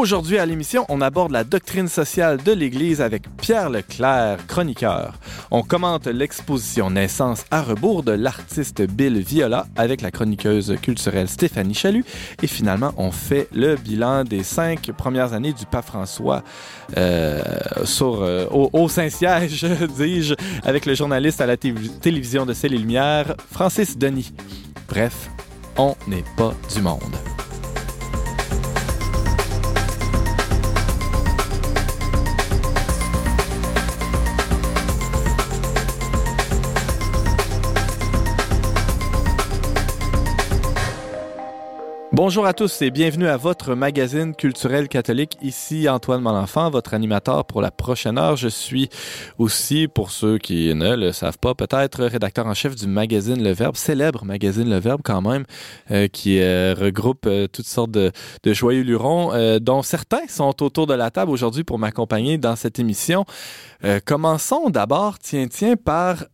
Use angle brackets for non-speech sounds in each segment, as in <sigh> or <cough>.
Aujourd'hui à l'émission, on aborde la doctrine sociale de l'Église avec Pierre Leclerc, chroniqueur. On commente l'exposition Naissance à rebours de l'artiste Bill Viola avec la chroniqueuse culturelle Stéphanie Chalut. Et finalement, on fait le bilan des cinq premières années du pape François euh, sur, euh, au, Saint-Siège, <laughs> dis-je, avec le journaliste à la télévision de Celle Lumière, Francis Denis. Bref, on n'est pas du monde. Bonjour à tous et bienvenue à votre magazine culturel catholique. Ici Antoine Malenfant, votre animateur pour la prochaine heure. Je suis aussi, pour ceux qui ne le savent pas, peut-être rédacteur en chef du magazine Le Verbe, célèbre magazine Le Verbe quand même, euh, qui euh, regroupe euh, toutes sortes de, de joyeux lurons, dont certains sont autour de la table aujourd'hui pour m'accompagner dans cette émission. commençons d'abord, tiens, tiens, par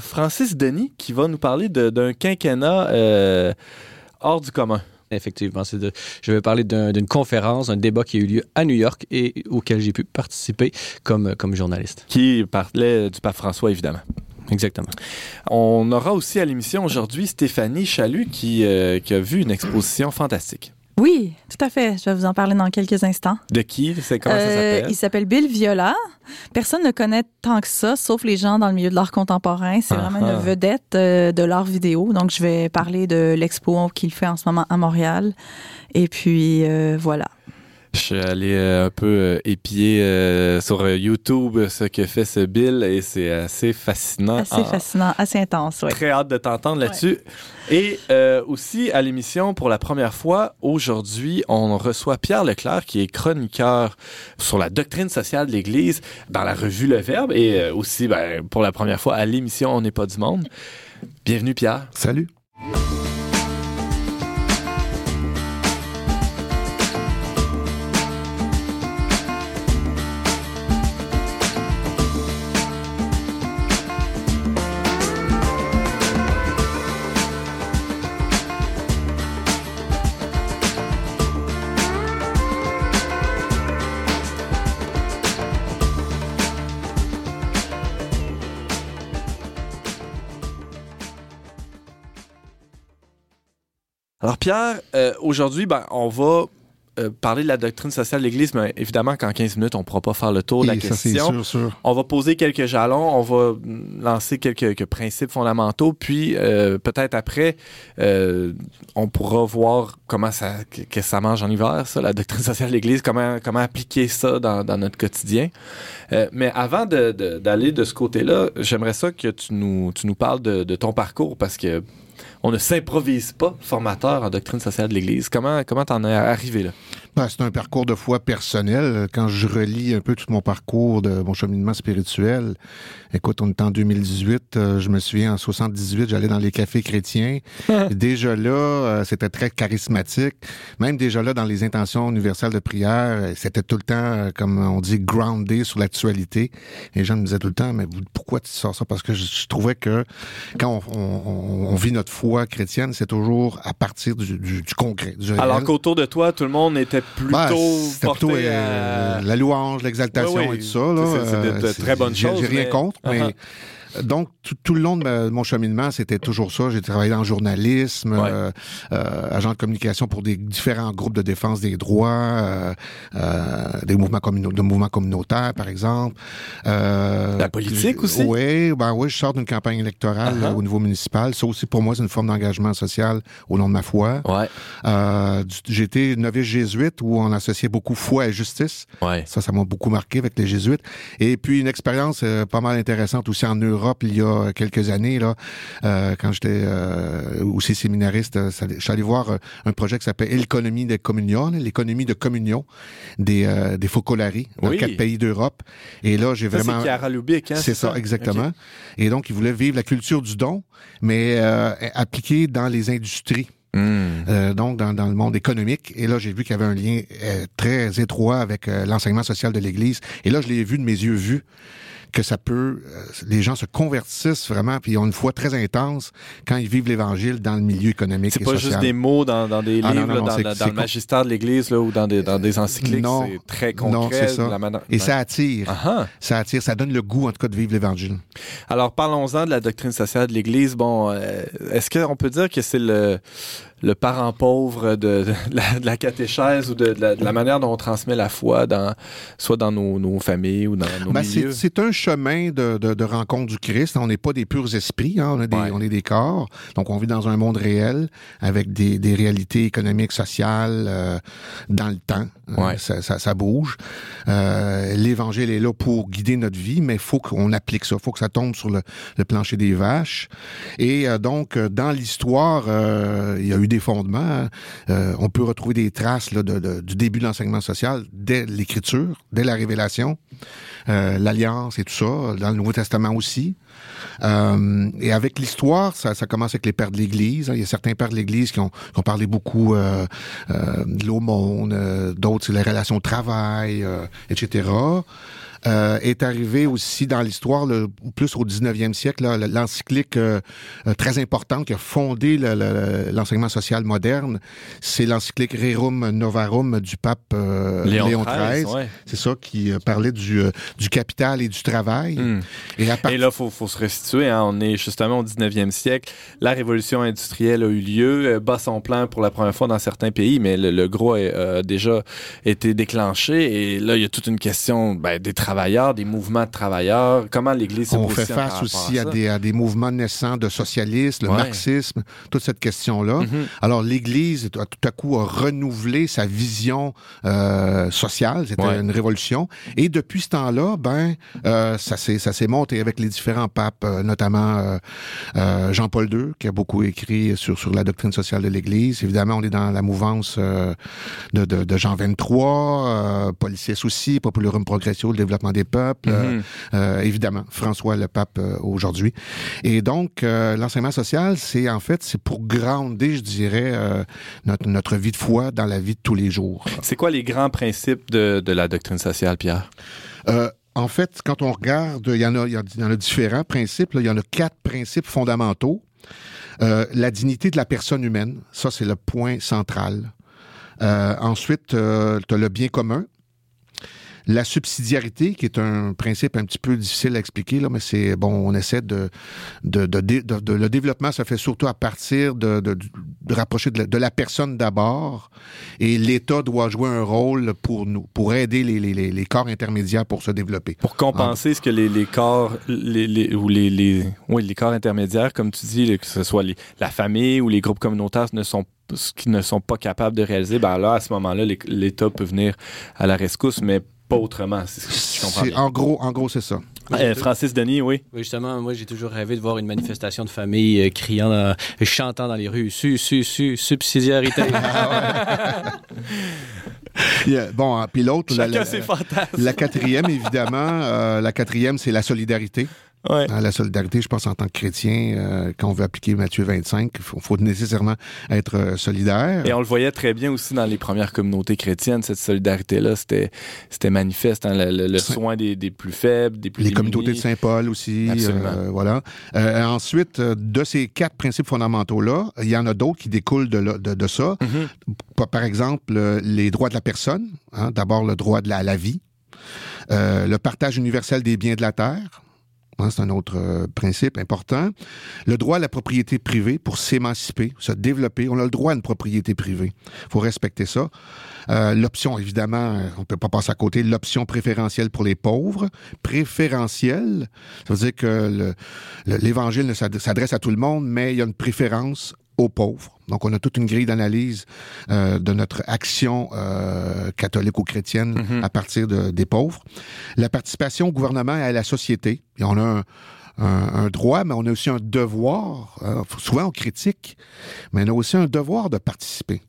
Francis Denis, qui va nous parler d'un quinquennat hors du commun. Effectivement, c'est de, je vais parler d'une conférence, un débat qui a eu lieu à New York et auquel j'ai pu participer comme, comme journaliste. Qui parlait du pape François, évidemment. Exactement. On aura aussi à l'émission aujourd'hui Stéphanie Chalut qui, euh, qui a vu une exposition fantastique. Oui, tout à fait. Je vais vous en parler dans quelques instants. De qui? C'est comment ça euh, s'appelle? Il s'appelle Bill Viola. Personne ne connaît tant que ça, sauf les gens dans le milieu de l'art contemporain. C'est vraiment une vedette euh, de l'art vidéo. Donc, je vais parler de l'expo qu'il fait en ce moment à Montréal. Et puis, euh, voilà. Je suis allé euh, un peu euh, épier euh, sur YouTube ce que fait ce Bill et c'est assez fascinant. Assez fascinant, assez intense, oui. Très hâte de t'entendre là-dessus. Et aussi à l'émission, pour la première fois, aujourd'hui, on reçoit Pierre Leclerc, qui est chroniqueur sur la doctrine sociale de l'Église dans la revue Le Verbe et aussi, ben, pour la première fois, à l'émission On n'est pas du monde. Bienvenue, Pierre. Salut. Alors Pierre, euh, aujourd'hui, ben, on va euh, parler de la doctrine sociale de l'Église, mais évidemment qu'en 15 minutes, on ne pourra pas faire le tour de la question. On va poser quelques jalons, on va lancer quelques, principes fondamentaux, puis euh, peut-être après, on pourra voir comment ça, que, ça mange en hiver, ça, la doctrine sociale de l'Église, comment, comment appliquer ça dans, notre quotidien. mais avant d'aller de, ce côté-là, j'aimerais ça que tu nous, tu nous parles de, de ton parcours, parce que on ne s'improvise pas formateur en doctrine sociale de l'Église. Comment comment t'en es arrivé là? Ben, c'est un parcours de foi personnel. Quand je relis un peu tout mon parcours de mon cheminement spirituel, écoute, on est en 2018, euh, je me souviens en 78, j'allais dans les cafés chrétiens. <laughs> déjà là, euh, c'était très charismatique. Même déjà là, dans les intentions universelles de prière, euh, c'était tout le temps, comme on dit, groundé sur l'actualité. Les gens me disaient tout le temps, mais pourquoi tu sors ça? Parce que je, trouvais que quand on, vit notre foi chrétienne, c'est toujours à partir du, du, concret. Du Alors qu'autour de toi, tout le monde était plutôt plutôt euh, la louange, l'exaltation et tout ça. C'est de, très bonnes choses. J'ai rien contre, mais uh-huh. Donc, tout, le long de, mon cheminement, c'était toujours ça. J'ai travaillé dans le journalisme, euh, euh, agent de communication pour des différents groupes de défense des droits, euh, euh des mouvements de mouvements communautaires, par exemple. La politique aussi? Oui, ben oui, je sors d'une campagne électorale uh-huh. au niveau municipal. Ça aussi, pour moi, c'est une forme d'engagement social au nom de ma foi. Ouais. j'ai été novice jésuite où on associait beaucoup foi et justice. Ouais. Ça, ça m'a beaucoup marqué avec les jésuites. Et puis, une expérience pas mal intéressante aussi en Europe il y a quelques années, là, euh, quand j'étais euh, aussi séminariste, euh, je suis allé voir un projet qui s'appelle L'économie de communion, l'économie de communion des, des Focolari dans quatre pays d'Europe. Et là, j'ai vraiment... C'est hein, C'est ça, exactement. Et donc, ils voulaient vivre la culture du don, mais appliquée dans les industries. Hmm. donc dans, dans, le monde économique. Et là, j'ai vu qu'il y avait un lien très étroit avec l'enseignement social de l'Église. Et là, je l'ai vu de mes yeux vus que ça peut, euh, les gens se convertissent vraiment, puis ils ont une foi très intense quand ils vivent l'Évangile dans le milieu économique. C'est pas juste des mots dans, dans des ah, livres, dans, le magistère de l'Église ou dans des, dans des encycliques. C'est très concret. Ça. Et ça attire. Uh-huh. Ça attire, ça donne le goût, en tout cas, de vivre l'Évangile. Alors, parlons-en de la doctrine sociale de l'Église. Bon, euh, est-ce qu'on peut dire que c'est le le parent pauvre de, la, catéchèse ou de, la, manière dont on transmet la foi, dans, soit dans nos, familles ou dans nos ben, milieux. C'est un chemin de, rencontre du Christ. On n'est pas des purs esprits, hein. on, est des, on est des corps. Donc, on vit dans un monde réel avec des, réalités économiques, sociales, euh, dans le temps. Euh, ça, bouge. Euh, L'Évangile est là pour guider notre vie, mais il faut qu'on applique ça. Il faut que ça tombe sur le, plancher des vaches. Et donc, dans l'histoire, il y a eu des fondements. Euh, on peut retrouver des traces du début de l'enseignement social dès l'Écriture, dès la Révélation, euh, l'Alliance et tout ça, dans le Nouveau Testament aussi. Euh, et avec l'histoire, ça, commence avec les pères de l'Église. Il y a certains pères de l'Église qui ont, qui ont parlé beaucoup de l'aumône, d'autres c'est les relations de travail, etc. Euh, est arrivé aussi dans l'histoire, plus au 19e siècle, l'encyclique euh, euh, très importante qui a fondé l'enseignement social moderne, c'est l'encyclique Rerum Novarum du pape Léon, XIII. C'est ça qui parlait du, du capital et du travail. Hmm. Et, là, il faut, faut se restituer. Hein. on est justement au 19e siècle. La révolution industrielle a eu lieu, bat son plan pour la première fois dans certains pays, mais le, gros a déjà été déclenché. Et là, il y a toute une question ben, des travailleurs travailleurs, des mouvements de travailleurs? Comment l'Église se On fait face aussi à, des, à, des, mouvements naissants de socialisme, le marxisme, toute cette question-là. Mm-hmm. Alors, l'Église, tout à coup, a renouvelé sa vision euh, sociale. C'était une révolution. Et depuis ce temps-là, ben, euh, ça s'est monté avec les différents papes, euh, notamment euh, Jean-Paul II, qui a beaucoup écrit sur, sur la doctrine sociale de l'Église. Évidemment, on est dans la mouvance de, de, de, Jean 23, Policier aussi, Populurum Progressio, le développement des peuples, euh, mhm. euh, évidemment, François le pape euh, aujourd'hui. Et donc, l'enseignement social, c'est en fait, c'est pour grandir, je dirais, notre, notre vie de foi dans la vie de tous les jours. C'est quoi les grands principes de, de la doctrine sociale, Pierre? en fait, quand on regarde, il y en a, il y en a différents principes. il y en a quatre principes fondamentaux. la dignité de la personne humaine, ça c'est le point central. ensuite, tu as le bien commun, la subsidiarité, qui est un principe un petit peu difficile à expliquer, là, mais c'est bon, on essaie de, de, de, le développement se fait surtout à partir de, de, rapprocher de la, personne d'abord, et l'État doit jouer un rôle pour nous, pour aider les, les, les corps intermédiaires pour se développer. Pour compenser ce que les, les corps, les, ou les, les, oui, les corps intermédiaires, comme tu dis, que ce soit la famille ou les groupes communautaires ne sont qui ne sont pas capables de réaliser, ben là, à ce moment-là, l'État peut venir à la rescousse, mais autrement. C'est En gros, en gros c'est ça. Euh, Francis Denis, oui. Oui, justement, moi, j'ai toujours rêvé de voir une manifestation de famille euh, criant, chantant dans les rues su, su, su, subsidiarité. <laughs> Bon, hein, puis l'autre, la, la, quatrième, évidemment, euh, la quatrième, c'est la solidarité. Ouais. la solidarité, je pense, en tant que chrétien, euh, quand on veut appliquer Matthieu 25, il faut, nécessairement être euh, solidaire. Et on le voyait très bien aussi dans les premières communautés chrétiennes, cette solidarité-là, c'était, c'était manifeste, hein, le, soin des, des, plus faibles, des plus Les communautés de Saint-Paul aussi. Euh, voilà. ensuite, de ces quatre principes fondamentaux-là, il y en a d'autres qui découlent de, de, de ça. Mm-hmm. Par exemple, les droits de la personne. Hein, d'abord, le droit de la, la vie. le partage universel des biens de la terre. C'est un autre euh, principe important. Le droit à la propriété privée pour s'émanciper, se développer. On a le droit à une propriété privée. Il faut respecter ça. Euh, l'option, évidemment, euh, on peut pas passer à côté. L'option préférentielle pour les pauvres. Préférentielle, ça veut dire que l'Évangile ne s'adresse à tout le monde, mais il y a une préférence aux pauvres. Donc, on a toute une grille d'analyse euh, de notre action euh, catholique ou chrétienne mm-hmm. à partir de, des pauvres. La participation au gouvernement et à la société. Et on a un, un, droit, mais on a aussi un devoir. Euh, souvent, on critique, mais on a aussi un devoir de participer.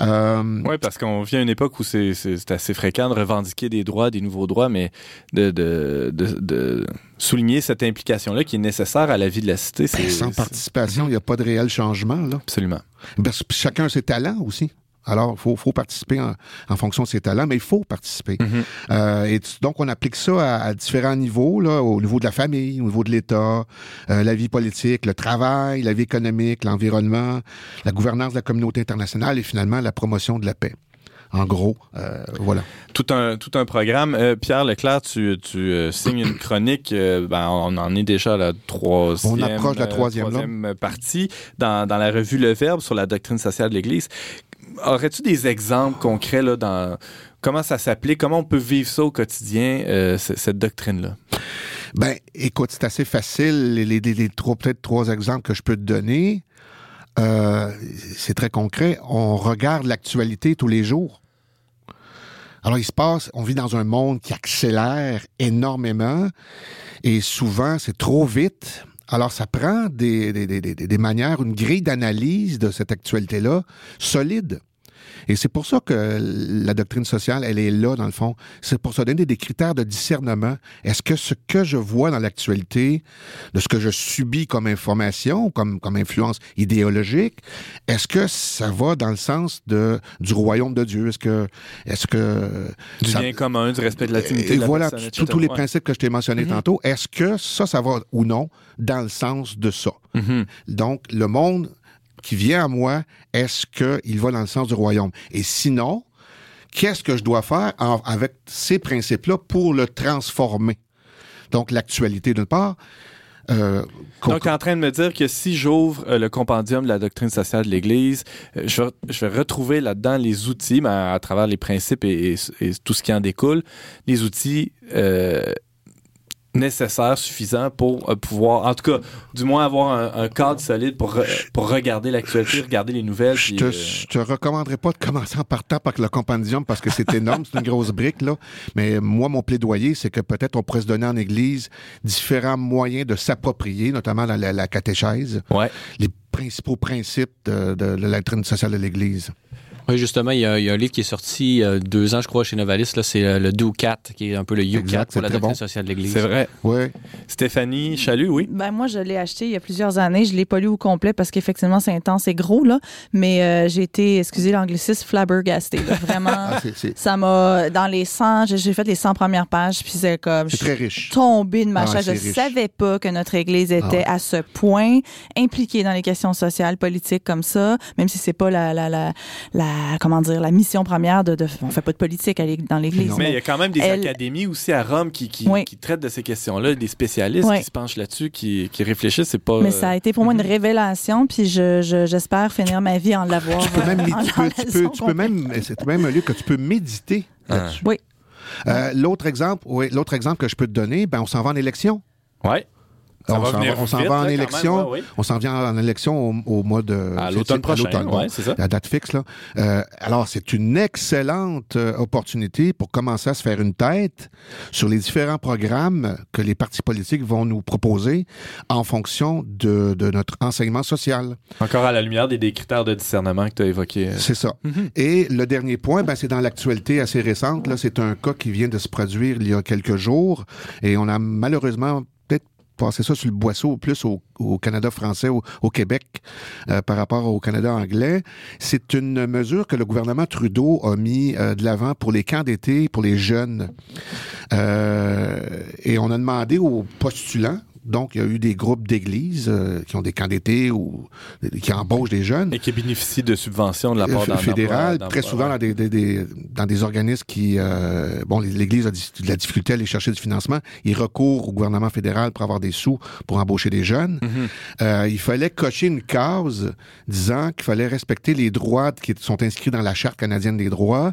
Euh, oui, parce qu'on vient à une époque où c'est assez fréquent de revendiquer des droits, des nouveaux droits, mais de, de, de, souligner cette implication-là qui est nécessaire à la vie de la cité. Ben, sans participation, il n'y a pas de réel changement. Là. Absolument. Parce que chacun a ses talents aussi. Alors, il faut, participer en, fonction de ses talents, mais il faut participer. Mhm. Euh, et donc, on applique ça à, différents niveaux, là, au niveau de la famille, au niveau de l'État, euh, la vie politique, le travail, la vie économique, l'environnement, la gouvernance de la communauté internationale et finalement la promotion de la paix en gros, euh, voilà. Tout un, tout un programme. Euh, Pierre Leclerc, tu, tu euh, signes une chronique. Ben, on en est déjà à la troisième, on approche la troisième, partie dans, dans, la revue Le Verbe sur la doctrine sociale de l'Église. Aurais-tu des exemples concrets là, dans comment ça s'applique, comment on peut vivre ça au quotidien, cette doctrine-là? Ben, écoute, c'est assez facile. Les, trois, peut-être trois exemples que je peux te donner. Euh, c'est très concret. On regarde l'actualité tous les jours. Alors, il se passe, on vit dans un monde qui accélère énormément et souvent, c'est trop vite. Alors, ça prend des manières, une grille d'analyse de cette actualité-là solide. Et c'est pour ça que la doctrine sociale, elle est là, dans le fond. C'est pour se donner des critères de discernement. Est-ce que ce que je vois dans l'actualité, de ce que je subis comme information, comme, comme influence idéologique, est-ce que ça va dans le sens de, du royaume de Dieu? Est-ce que... Est-ce que du bien commun, du respect de l'intimité. Et voilà, tous les principes que je t'ai mentionnés mm-hmm. tantôt. Est-ce que ça, ça va ou non dans le sens de ça? Mm-hmm. Donc, le monde qui vient à moi, est-ce qu'il va dans le sens du royaume? Et sinon, qu'est-ce que je dois faire avec ces principes-là pour le transformer? Donc, l'actualité d'une part. Euh, Donc, en train de me dire que si j'ouvre euh, le compendium de la doctrine sociale de l'Église, euh, je, vais, retrouver là-dedans les outils, mais à, travers les principes et, tout ce qui en découle, les outils nécessaire, suffisant pour euh, pouvoir, en tout cas, du moins avoir un, cadre solide pour, pour regarder l'actualité, regarder les nouvelles. Je te, euh, te recommanderais pas de commencer en partant par le compendium parce que c'est énorme, c'est une grosse brique, là. Mais moi, mon plaidoyer, c'est que peut-être on pourrait se donner en Église différents moyens de s'approprier, notamment la, la, catéchèse, ouais. les principaux principes de, de, de la doctrine sociale de l'Église. Oui, justement, il y, a, un livre qui est sorti il y a deux ans, je crois, chez Novalis. Là, c'est euh, le Do 4, qui est un peu le You 4 pour la doctrine sociale de l'Église. C'est vrai. Oui. Stéphanie Chalut, oui. Ben, moi, je l'ai acheté il y a plusieurs années. Je ne l'ai pas lu au complet parce qu'effectivement, c'est intense et gros, là. Mais euh, j'ai été, excusez l'anglicisme, flabbergasté. Vraiment. <laughs> Ah, ça m'a, dans les 100, j'ai fait les 100 premières pages, puis c'est comme. C'est très riche. Tombé de ma ah, chaise. Je ne savais pas que notre Église était ah, à ce point impliquée dans les questions sociales, politiques comme ça, même si c'est pas la, la, la, la, comment dire, la mission première de, de on fait pas de politique dans l'Église. Mais il y a quand même des académies aussi à Rome qui, qui, traitent de ces questions-là, des spécialistes qui se penchent là-dessus, qui, qui réfléchissent. C'est pas. Mais ça a été pour moi une mhm. révélation, puis j'espère finir ma vie en l'avoir. Tu peux même, tu peux, tu peux, même, c'est même un lieu que tu peux méditer ah. là-dessus. Oui. Euh, l'autre exemple, oui, l'autre exemple que je peux te donner, ben on s'en va en élection. Ouais on s'en va, en élection. On s'en vient en élection au, mois de à l'automne prochain. c'est ça. La date fixe là. Euh, alors c'est une excellente euh, opportunité pour commencer à se faire une tête sur les différents programmes que les partis politiques vont nous proposer en fonction de, notre enseignement social. Encore à la lumière des, critères de discernement que tu as évoqués. C'est ça. Mhm. Et le dernier point, ben, c'est dans l'actualité assez récente. Là, c'est un cas qui vient de se produire il y a quelques jours et on a malheureusement passer ça sur le boisseau plus au, Canada français, au, au Québec, euh, par rapport au Canada anglais. C'est une mesure que le gouvernement Trudeau a mis euh, de l'avant pour les camps d'été, pour les jeunes. Euh, et on a demandé aux postulants donc, il y a eu des groupes d'églises euh, qui ont des camps d'été ou qui embauchent des jeunes. Et qui bénéficient de subventions de la part d'un fédéral, très souvent dans des, des, dans des organismes qui... Euh, bon, l'Église a de la difficulté à aller chercher du financement. Ils recourent au gouvernement fédéral pour avoir des sous pour embaucher des jeunes. Euh, il fallait cocher une case disant qu'il fallait respecter les droits qui sont inscrits dans la Charte canadienne des droits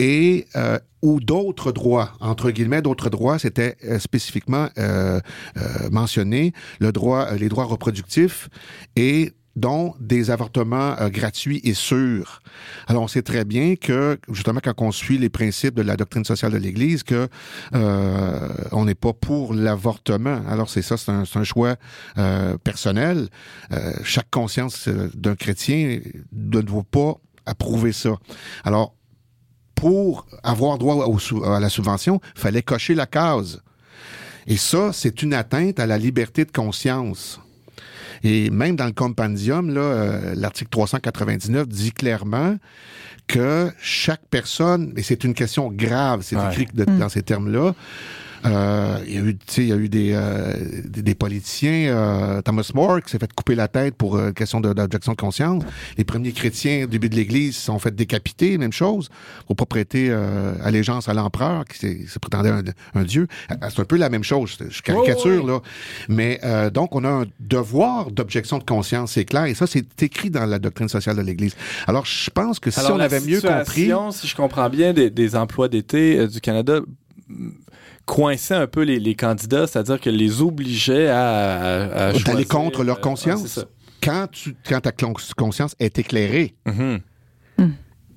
et euh, ou d'autres droits, entre guillemets, d'autres droits, c'était euh, spécifiquement euh, euh, mentionné, le droit, les droits reproductifs et dont des avortements gratuits et sûrs. Alors, on sait très bien que, justement, quand on suit les principes de la doctrine sociale de l'Église, que on n'est pas pour l'avortement. Alors, c'est ça, c'est un, un, choix personnel. chaque conscience d'un chrétien ne doit pas approuver ça. Alors, pour avoir droit à la subvention, il fallait cocher la case. Et ça, c'est une atteinte à la liberté de conscience. Et même dans le compendium, euh, l'article 399 dit clairement que chaque personne, et c'est une question grave, c'est écrit dans mm. ces termes-là, euh, il y a eu, il y a eu des, euh, des, politiciens, euh, Thomas More qui s'est fait couper la tête pour euh, question d'objection de, conscience. Les premiers chrétiens du début de l'Église se sont fait décapiter, même chose, pour pas prêter euh, allégeance à l'empereur qui se prétendait un, un dieu. C'est un peu la même chose, je caricature là. Mais donc on a un devoir d'objection de conscience, c'est clair, et ça c'est écrit dans la doctrine sociale de l'Église. Alors je pense que si on avait mieux compris, si je comprends bien, des, des emplois d'été du Canada coinçait un peu les, candidats, c'est-à-dire que les obligeait à, à, d'aller contre leur euh, conscience. quand, tu, quand ta conscience est éclairée, mm-hmm. mm.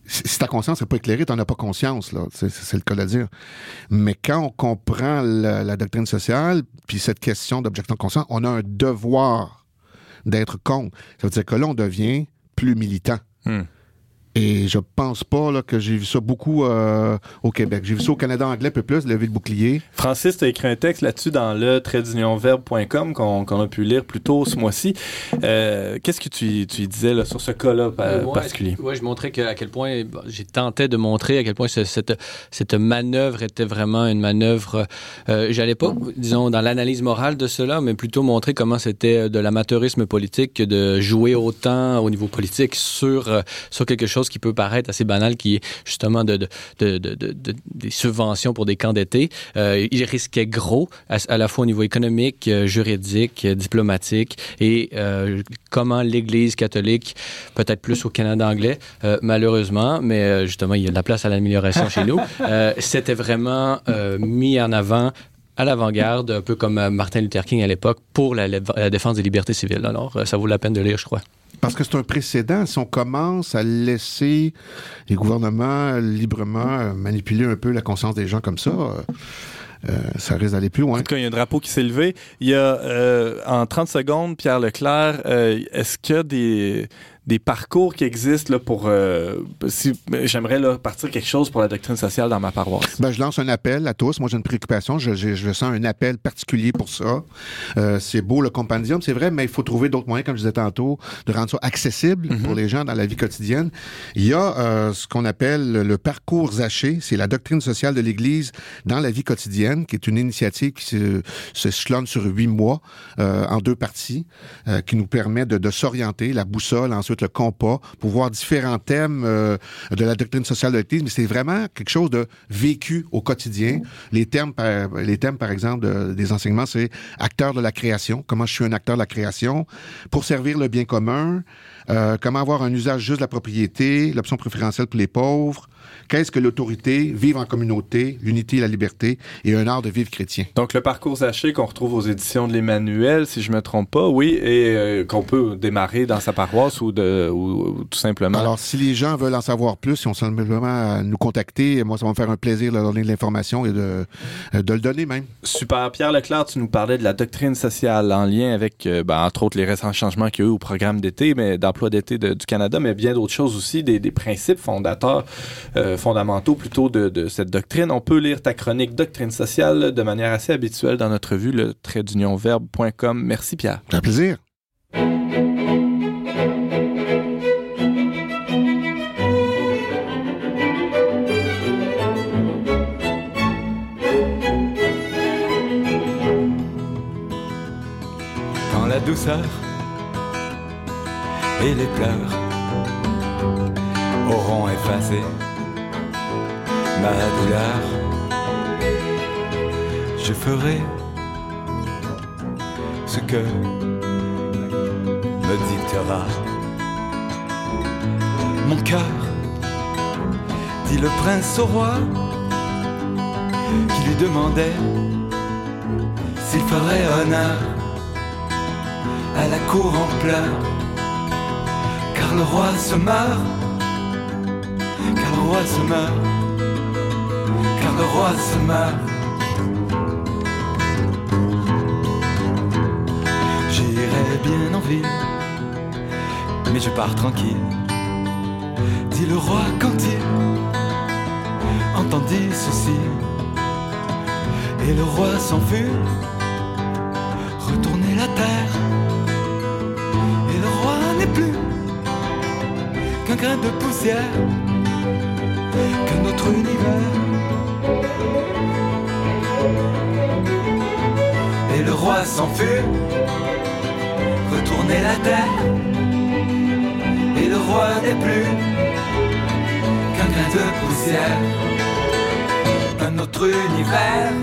si ta conscience n'est pas éclairée, tu n'en as pas conscience, là. C'est, le cas de dire. Mais quand on comprend la, doctrine sociale, puis cette question d'objection de conscience, on a un devoir d'être contre. Ça veut dire que là, on devient plus militant. Mm. Et je pense pas là, que j'ai vu ça beaucoup euh, au Québec. J'ai vu ça au Canada anglais un peu plus, lever le bouclier. Francis, tu as écrit un texte là-dessus dans le tradeunionverbe.com qu'on a pu lire plus tôt ce mois-ci. Euh, qu'est-ce que tu, tu disais là, sur ce cas-là particulier? Oui, je montrais que, à quel point, j'ai tenté de montrer à quel point cette, cette manœuvre était vraiment une manœuvre, euh, j'allais pas, disons, dans l'analyse morale de cela, mais plutôt montrer comment c'était de l'amateurisme politique de jouer autant au niveau politique sur, sur quelque chose qui peut paraître assez banal, qui est justement de, de, de, des subventions pour des camps d'été. Euh, il risquait gros, à, la fois au niveau économique, euh, juridique, euh, diplomatique, et euh, comment l'Église catholique, peut-être plus au Canada anglais, malheureusement, mais justement, il y a de la place à l'amélioration chez nous, <laughs> c'était vraiment mis en avant à l'avant-garde, un peu comme Martin Luther King à l'époque, pour la, la, défense des libertés civiles. Alors, ça vaut la peine de lire, je crois. Parce que c'est un précédent. Si on commence à laisser les gouvernements librement euh, manipuler un peu la conscience des gens comme ça, euh, euh, ça risque d'aller plus loin. En tout cas, il y a un drapeau qui s'est levé. Il y a, en 30 secondes, Pierre Leclerc, est-ce a des, des parcours qui existent là, pour. Euh, si, j'aimerais là, partir quelque chose pour la doctrine sociale dans ma paroisse. Ben, je lance un appel à tous. Moi, j'ai une préoccupation. Je, je, je, sens un appel particulier pour ça. Euh, c'est beau le compendium, c'est vrai, mais il faut trouver d'autres moyens, comme je disais tantôt, de rendre ça accessible mhm. pour les gens dans la vie quotidienne. Il y a euh, ce qu'on appelle le parcours Zaché. C'est la doctrine sociale de l'Église dans la vie quotidienne, qui est une initiative qui se, se sur huit mois en deux parties, qui nous permet de, de s'orienter, la boussole, ensuite le compas, pour voir différents thèmes euh, de la doctrine sociale de l'Église, mais c'est vraiment quelque chose de vécu au quotidien. Les les thèmes par exemple, des enseignements, c'est acteur de la création, comment je suis un acteur de la création, pour servir le bien commun, euh, comment avoir un usage juste de la propriété, l'option préférentielle pour les pauvres, Qu'est-ce que l'autorité, vivre en communauté, l'unité et la liberté et un art de vivre chrétien? Donc le parcours Zaché qu'on retrouve aux éditions de l'Emmanuel, si je me trompe pas, oui, et euh, qu'on peut démarrer dans sa paroisse ou, de, ou, tout simplement. Alors si les gens veulent en savoir plus, ils ont simplement nous contacter. Moi, ça va me faire un plaisir de leur donner de l'information et de, euh, de le donner même. Super. Pierre Leclerc, tu nous parlais de la doctrine sociale en lien avec, ben, entre autres, les récents changements qu'il y a eu au programme d'été, mais d'emploi d'été du Canada, mais bien d'autres choses aussi, des, des principes fondateurs fondamentaux plutôt de, cette doctrine. On peut lire ta chronique Doctrine sociale de manière assez habituelle dans notre vue, le trait verbe.com. Merci Pierre. Un plaisir. Quand la douceur et les pleurs auront effacé ma douleur. Je ferai ce que me dictera mon cœur, dit le prince au roi, qui lui demandait s'il ferait honneur à la cour en pleurs, car le roi se meurt, car le roi se meurt le roi se meurt. J'irai bien en ville, mais je pars tranquille. Dit le roi quand il entendit ceci. Et le roi s'en fut, retourner la terre. Et le roi n'est plus qu'un grain de poussière que notre univers. Et le roi s'en fut, retourner la terre. Et le roi n'est plus qu'un grain de poussière d'un autre univers.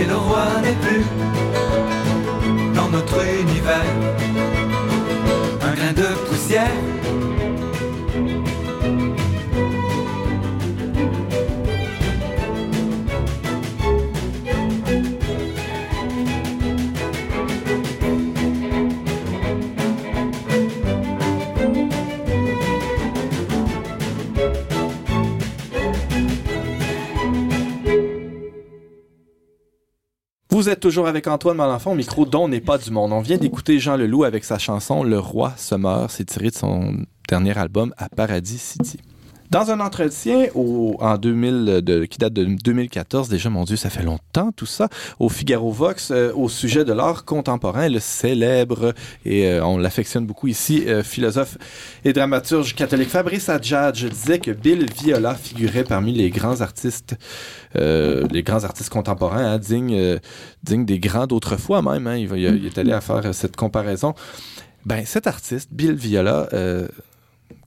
Et le roi n'est plus dans notre univers. Vous êtes toujours avec Antoine Malenfant micro dont n'est pas du monde. On vient d'écouter Jean Leloup avec sa chanson Le roi se meurt. C'est tiré de son dernier album à Paradis City. Dans un entretien au, en 2000, de, qui date de 2014, déjà, mon Dieu, ça fait longtemps tout ça, au Figaro Vox, euh, au sujet de l'art contemporain, le célèbre, et euh, on l'affectionne beaucoup ici, euh, philosophe et dramaturge catholique Fabrice Adjadj disait que Bill Viola figurait parmi les grands artistes, les grands artistes contemporains, hein, dignes, dignes des grands d'autrefois même. Hein, il, il, est allé à faire cette comparaison. Ben, cet artiste, Bill Viola,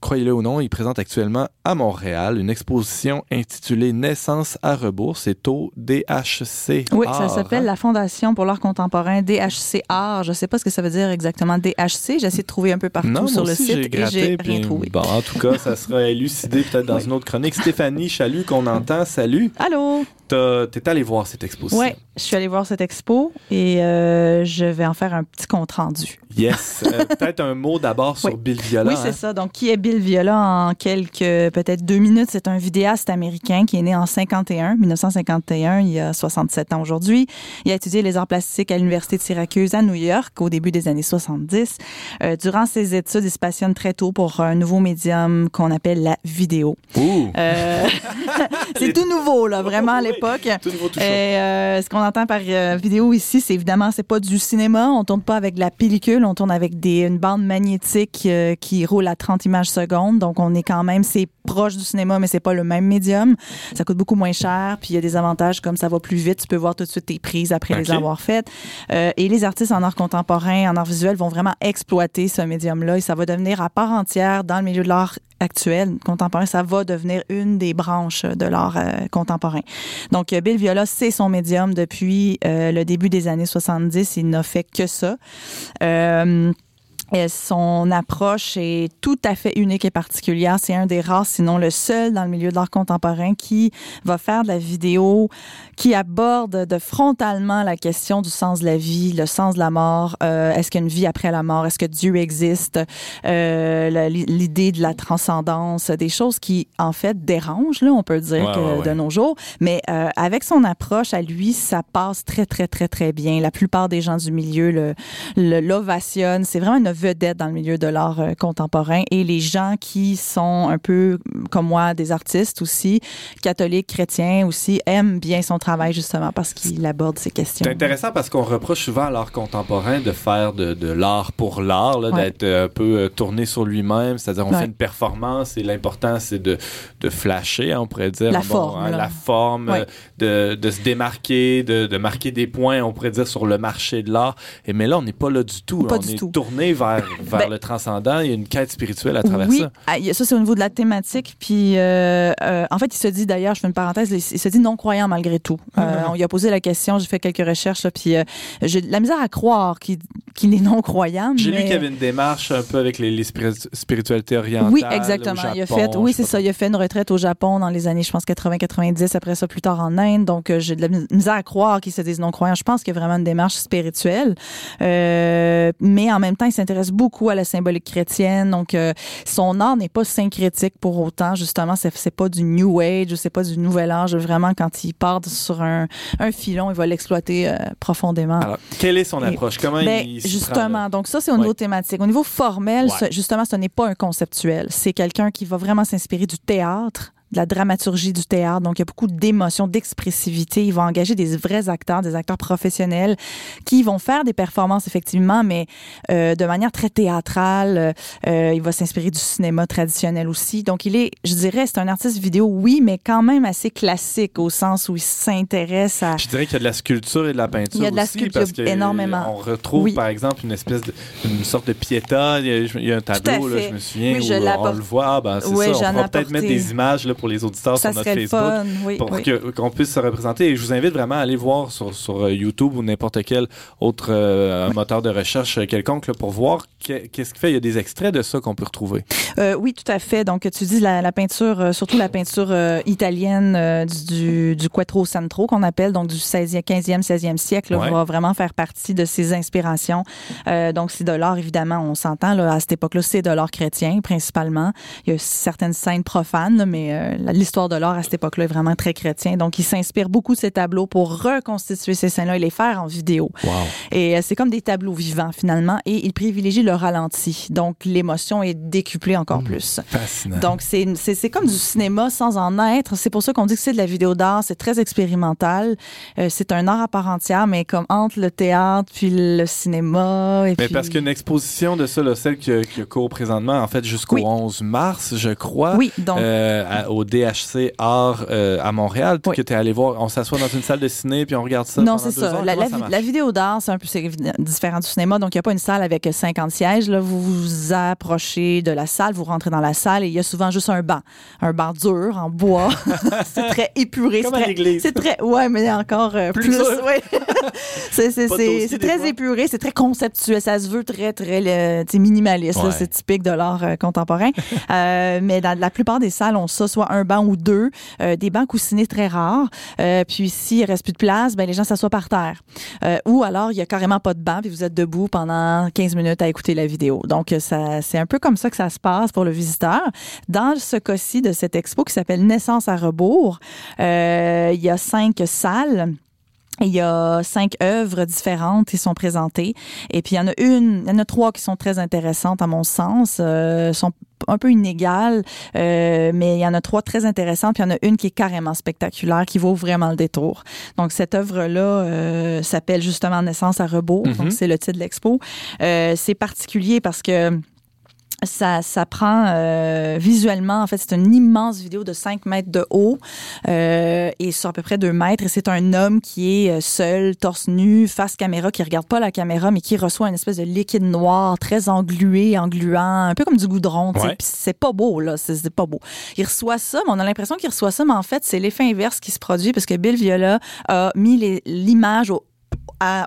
croyez-le ou non, il présente actuellement à Montréal une exposition intitulée Naissance à rebours. C'est au DHC. Oui, ça s'appelle la Fondation pour l'art contemporain DHC Art. Je ne sais pas ce que ça veut dire exactement DHC. J'essaie de trouver un peu partout sur le site et j'ai rien trouvé. Bon, en tout cas, ça sera <laughs> élucidé peut-être dans une autre chronique. Stéphanie Chalut qu'on entend. Salut. Allô? T'es allé voir cette exposition? Oui, je suis allé voir cette expo et euh, je vais en faire un petit compte rendu. Yes. Euh, <laughs> peut-être un mot d'abord sur Bill Viola. Oui, c'est hein? ça. Donc, qui est Bill Viola en quelques, peut-être deux minutes? C'est un vidéaste américain qui est né en 51, 1951, il y a 67 ans aujourd'hui. Il a étudié les arts plastiques à l'Université de Syracuse à New York au début des années 70. Euh, durant ses études, il se passionne très tôt pour un nouveau médium qu'on appelle la vidéo. Euh, <laughs> c'est tout nouveau, là, <laughs> vraiment, à l'époque. Tout nouveau, tout Et ce qu'on entend par vidéo ici, c'est évidemment, c'est pas du cinéma. On tourne pas avec la pellicule on tourne avec des, une bande magnétique euh, qui roule à 30 images secondes. Donc, on est quand même, c'est proche du cinéma, mais c'est pas le même médium. Ça coûte beaucoup moins cher. Puis, il y a des avantages comme ça va plus vite. Tu peux voir tout de suite tes prises après les avoir faites. Euh, et les artistes en art contemporain, en art visuel vont vraiment exploiter ce médium-là et ça va devenir à part entière dans le milieu de l'art actuel, contemporain, ça va devenir une des branches de l'art euh, contemporain. Donc, Bill Viola, c'est son médium depuis le début des années 70. Il n'a fait que ça. Euh, son approche est tout à fait unique et particulière. C'est un des rares, sinon le seul dans le milieu de l'art contemporain qui va faire de la vidéo, qui aborde de frontalement la question du sens de la vie, le sens de la mort. Euh, est-ce qu'il y a une vie après la mort? Est-ce que Dieu existe? Euh, l'idée de la transcendance, des choses qui, en fait, dérangent, là, on peut dire, de nos jours. Mais euh, avec son approche à lui, ça passe très, très, très, très bien. La plupart des gens du milieu l'ovationnent. Le, l'ovationnent. C'est vraiment une vedette dans le milieu de l'art euh, contemporain et les gens qui sont un peu comme moi des artistes aussi, catholiques, chrétiens aussi, aiment bien son travail justement parce qu'il aborde ces questions. C'est intéressant parce qu'on reproche souvent à l'art contemporain de faire de, l'art pour l'art, d'être euh, un peu euh, tourné sur lui-même, c'est-à-dire on fait une performance et l'important c'est de, de flasher, hein, on pourrait dire. La forme. Hein, la forme, de, de, se démarquer, de, de, marquer des points, on pourrait dire, sur le marché de l'art. Et mais là, on n'est pas là du tout. Pas on du est tout. tourné vers vers, <laughs> vers ben le transcendant. Il y a une quête spirituelle à travers ça. Ah, ça, c'est au niveau de la thématique. Puis, euh, euh, en fait, il se dit d'ailleurs, je fais une parenthèse, il se dit non-croyant malgré tout. Euh, mm-hmm. on lui a posé la question, j'ai fait quelques recherches, puis j'ai de la misère à croire qu'il est non-croyant. J'ai lu qu'il y avait une démarche un peu avec les, spiritualités orientales. Oui, exactement. il a fait, oui, c'est ça. Il a fait une retraite au Japon dans les années, je pense, 80-90, après ça, plus tard en Inde. Donc, j'ai de la misère à croire qu'il se dise non-croyant. Je pense qu'il y a vraiment une démarche spirituelle. mais en même temps, il s'intéresse beaucoup à la symbolique chrétienne. Donc, son art n'est pas syncrétique pour autant. Justement, c'est pas du New Age ou c'est pas du Nouvel Âge. Vraiment, quand il part sur un, un filon, il va l'exploiter euh, profondément. Alors, quelle est son approche? Comment ben, il Justement, donc ça, c'est au niveau thématique. Au niveau formel, justement, ce n'est pas un conceptuel. C'est quelqu'un qui va vraiment s'inspirer du théâtre, de la dramaturgie du théâtre. Donc, il y a beaucoup d'émotions, d'expressivité. Il va engager des vrais acteurs, des acteurs professionnels qui vont faire des performances, effectivement, mais euh, de manière très théâtrale. Euh, il va s'inspirer du cinéma traditionnel aussi. Donc, il est, je dirais, c'est un artiste vidéo, oui, mais quand même assez classique au sens où il s'intéresse à... Je dirais qu'il y a de la sculpture et de la peinture Il y a de la sculpture parce énormément. On retrouve, par exemple, une espèce de... une sorte de piéta. Il y a, un tableau, là, je me souviens, où on le voit. Ben, c'est ça. On va peut-être mettre des images là, pour les auditeurs sur notre Facebook pour qu'on puisse se représenter. Et je vous invite vraiment à aller voir sur, sur euh, YouTube ou n'importe quel autre euh, moteur de recherche quelconque pour voir qu'est-ce qu'il fait. Il y a des extraits de ça qu'on peut retrouver. Euh, oui, tout à fait. Donc, tu dis la, peinture, surtout la peinture italienne du, du Quattrocentro qu'on appelle, donc du 16e, 15e, 16e siècle, va vraiment faire partie de ses inspirations. donc, c'est de l'art, évidemment, on s'entend. À cette époque-là, c'est de l'art chrétien, principalement. Il y a certaines scènes profanes, mais l'histoire de l'art à cette époque-là est vraiment très chrétien. Donc, il s'inspire beaucoup de ces tableaux pour reconstituer ces scènes-là et les faire en vidéo. Et euh, c'est comme des tableaux vivants, finalement. Et il privilégie le ralenti. Donc, l'émotion est décuplée encore mmh, plus. Fascinant. Donc, c'est comme du cinéma sans en être. C'est pour ça qu'on dit que c'est de la vidéo d'art. C'est très expérimental. Euh, c'est un art à part entière, mais comme entre le théâtre puis le cinéma. Et mais parce qu'il y a une exposition de ça, là, celle qui, qui court présentement, en fait, jusqu'au 11 mars, je crois. Oui, donc. Euh, au DHC Art euh, à Montréal, que tu es allé voir. On s'assoit dans une salle de ciné puis on regarde ça. Non, c'est ça. la, vidéo d'art, c'est un peu différent du cinéma. Donc, il n'y a pas une salle avec 50 sièges. Là. Vous vous approchez de la salle, vous rentrez dans la salle et il y a souvent juste un banc. Un banc dur, en bois. <laughs> c'est très épuré. Comme à l'église. C'est très. Ouais, mais encore euh, plus. <laughs> c'est très épuré, c'est très conceptuel. Ça se veut très, très minimaliste. C'est typique de l'art euh, contemporain. mais dans la plupart des salles, on ça, un banc ou deux, euh, des bancs coussinés très rares. Euh, puis s'il reste plus de place, ben les gens s'assoient par terre. Euh, ou alors il y a carrément pas de banc puis vous êtes debout pendant 15 minutes à écouter la vidéo. Donc ça c'est un peu comme ça que ça se passe pour le visiteur. Dans ce cas-ci de cette expo qui s'appelle Naissance à rebours, il y a cinq salles il y a cinq œuvres différentes qui sont présentées. Et puis, il y en a une, il y en a trois qui sont très intéressantes à mon sens. Sont un peu inégales, euh, mais il y en a trois très intéressantes. Puis il y en a une qui est carrément spectaculaire, qui vaut vraiment le détour. Donc, cette œuvre-là euh, s'appelle justement Naissance à rebours. Donc, mm-hmm. c'est le titre de l'expo. Euh, c'est particulier parce que ça, ça prend euh, visuellement, en fait, c'est une immense vidéo de 5 mètres de haut euh, et sur à peu près 2 mètres. Et c'est un homme qui est euh, seul, torse nu, face caméra, qui regarde pas la caméra, mais qui reçoit une espèce de liquide noir, très englué, engluant, un peu comme du goudron. Ouais. c'est pas beau, là. C'est pas beau. Il reçoit ça, mais on a l'impression qu'il reçoit ça, mais en fait, c'est l'effet inverse qui se produit parce que Bill Viola a mis l'image au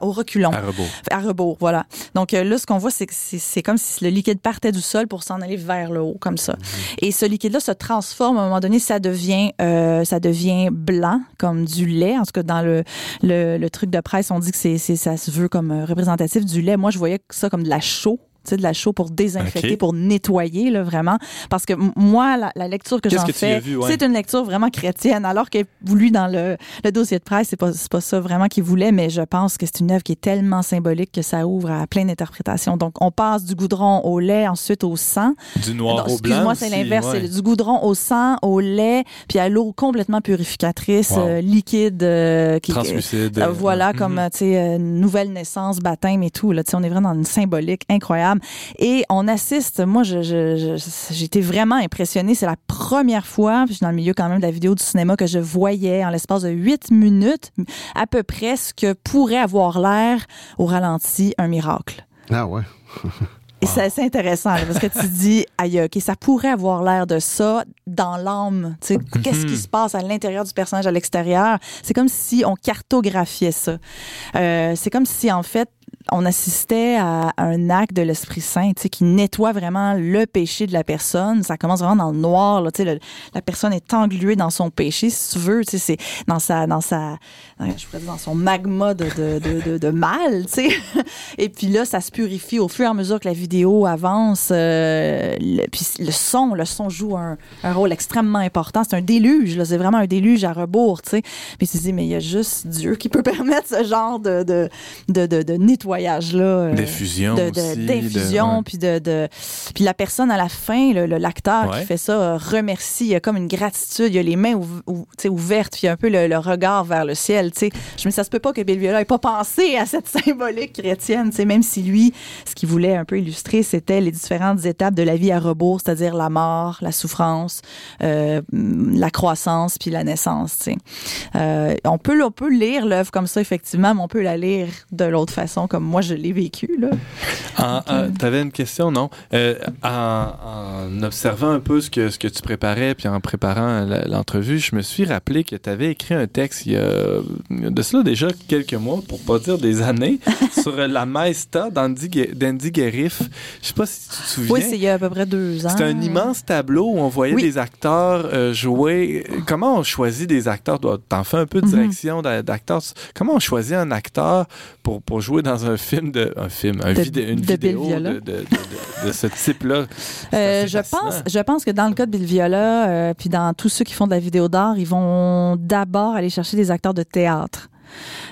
au reculon. À rebours. À rebours, voilà. Donc euh, là, ce qu'on voit, c'est que c'est comme si le liquide partait du sol pour s'en aller vers le haut, comme ça. Mhm. Et ce liquide-là se transforme à un moment donné, ça devient, euh, ça devient blanc, comme du lait. En tout cas, dans le, le, truc de presse, on dit que c'est ça se veut comme euh, représentatif du lait. Moi, je voyais ça comme de la chaux de la chaux pour désinfecter, pour nettoyer, là, vraiment. Parce que moi, la, lecture que j'en fais, c'est une lecture vraiment chrétienne, alors que voulu dans le, le dossier de presse, c'est pas, pas ça vraiment qu'il voulait, mais je pense que c'est une œuvre qui est tellement symbolique que ça ouvre à plein d'interprétations. Donc, on passe du goudron au lait, ensuite au sang. Du noir au blanc. Excuse-moi, c'est l'inverse. C'est du goudron au sang, au lait, puis à l'eau complètement purificatrice, euh, liquide. Euh, qui, Translucide. Euh, voilà, comme, mhm. tu sais, nouvelle naissance, baptême et tout. Là, on est vraiment dans une symbolique incroyable. Et on assiste, moi, j'étais vraiment impressionnée. C'est la première fois, puis je suis dans le milieu quand même de la vidéo du cinéma, que je voyais en l'espace de huit minutes à peu près ce que pourrait avoir l'air au ralenti un miracle. Ah ouais. Et c'est assez intéressant parce que tu dis, aïe, ok, ça pourrait avoir l'air de ça dans l'âme. Tu sais, qu'est-ce qui se passe à l'intérieur du personnage, à l'extérieur? C'est comme si on cartographiait ça. Euh, c'est comme si en fait on assistait à un acte de l'Esprit Saint, qui nettoie vraiment le péché de la personne. Ça commence vraiment dans le noir, la personne est engluée dans son péché, si tu veux, c'est dans sa, dans sa, je dire dans son magma de, de, de, mal, tu. <laughs> Et puis là, ça se purifie au fur et à mesure que la vidéo avance. Euh, le, puis le son, le son joue un, rôle extrêmement important. C'est un déluge, c'est vraiment un déluge à rebours, tu. Mais tu te dis, mais il y a juste Dieu qui peut <laughs> permettre ce genre de, de, de, de nettoyage voyage-là. Euh, d'infusion D'infusion, puis de, de, Puis la personne à la fin, l'acteur qui fait ça, euh, remercie. Il y a comme une gratitude. Il y a les mains ouvertes, puis un peu le, regard vers le ciel. sais Je me dis, ça se peut pas que Bill Viola ait pas pensé à cette <laughs> symbolique chrétienne, même si lui, ce qu'il voulait un peu illustrer, c'était les différentes étapes de la vie à rebours, c'est-à-dire la mort, la souffrance, euh, la croissance, puis la naissance. Euh, on, peut, on peut lire l'œuvre comme ça, effectivement, mais on peut la lire de l'autre façon, comme moi je l'ai vécu. Là. tu avais une question, non? Euh, en, observant un peu ce que, ce que tu préparais, puis en préparant l'entrevue, je me suis rappelé que tu avais écrit un texte il y a de cela déjà quelques mois, pour pas dire des années, <laughs> sur la Maesta d'Andy Guerif. Je sais pas si tu te souviens. Oui, c'est il y a à peu près deux ans. C'était un immense tableau où on voyait des acteurs euh, jouer. Comment on choisit des acteurs? T'en fais un peu de mhm. direction d'acteurs. Comment on choisit un acteur pour, pour jouer dans un film de un film, un une vidéo de, de, de, ce <laughs> type-là. Euh, je pense, je pense que dans le cas de Bill Viola, euh, puis dans tous ceux qui font de la vidéo d'art, ils vont d'abord aller chercher des acteurs de théâtre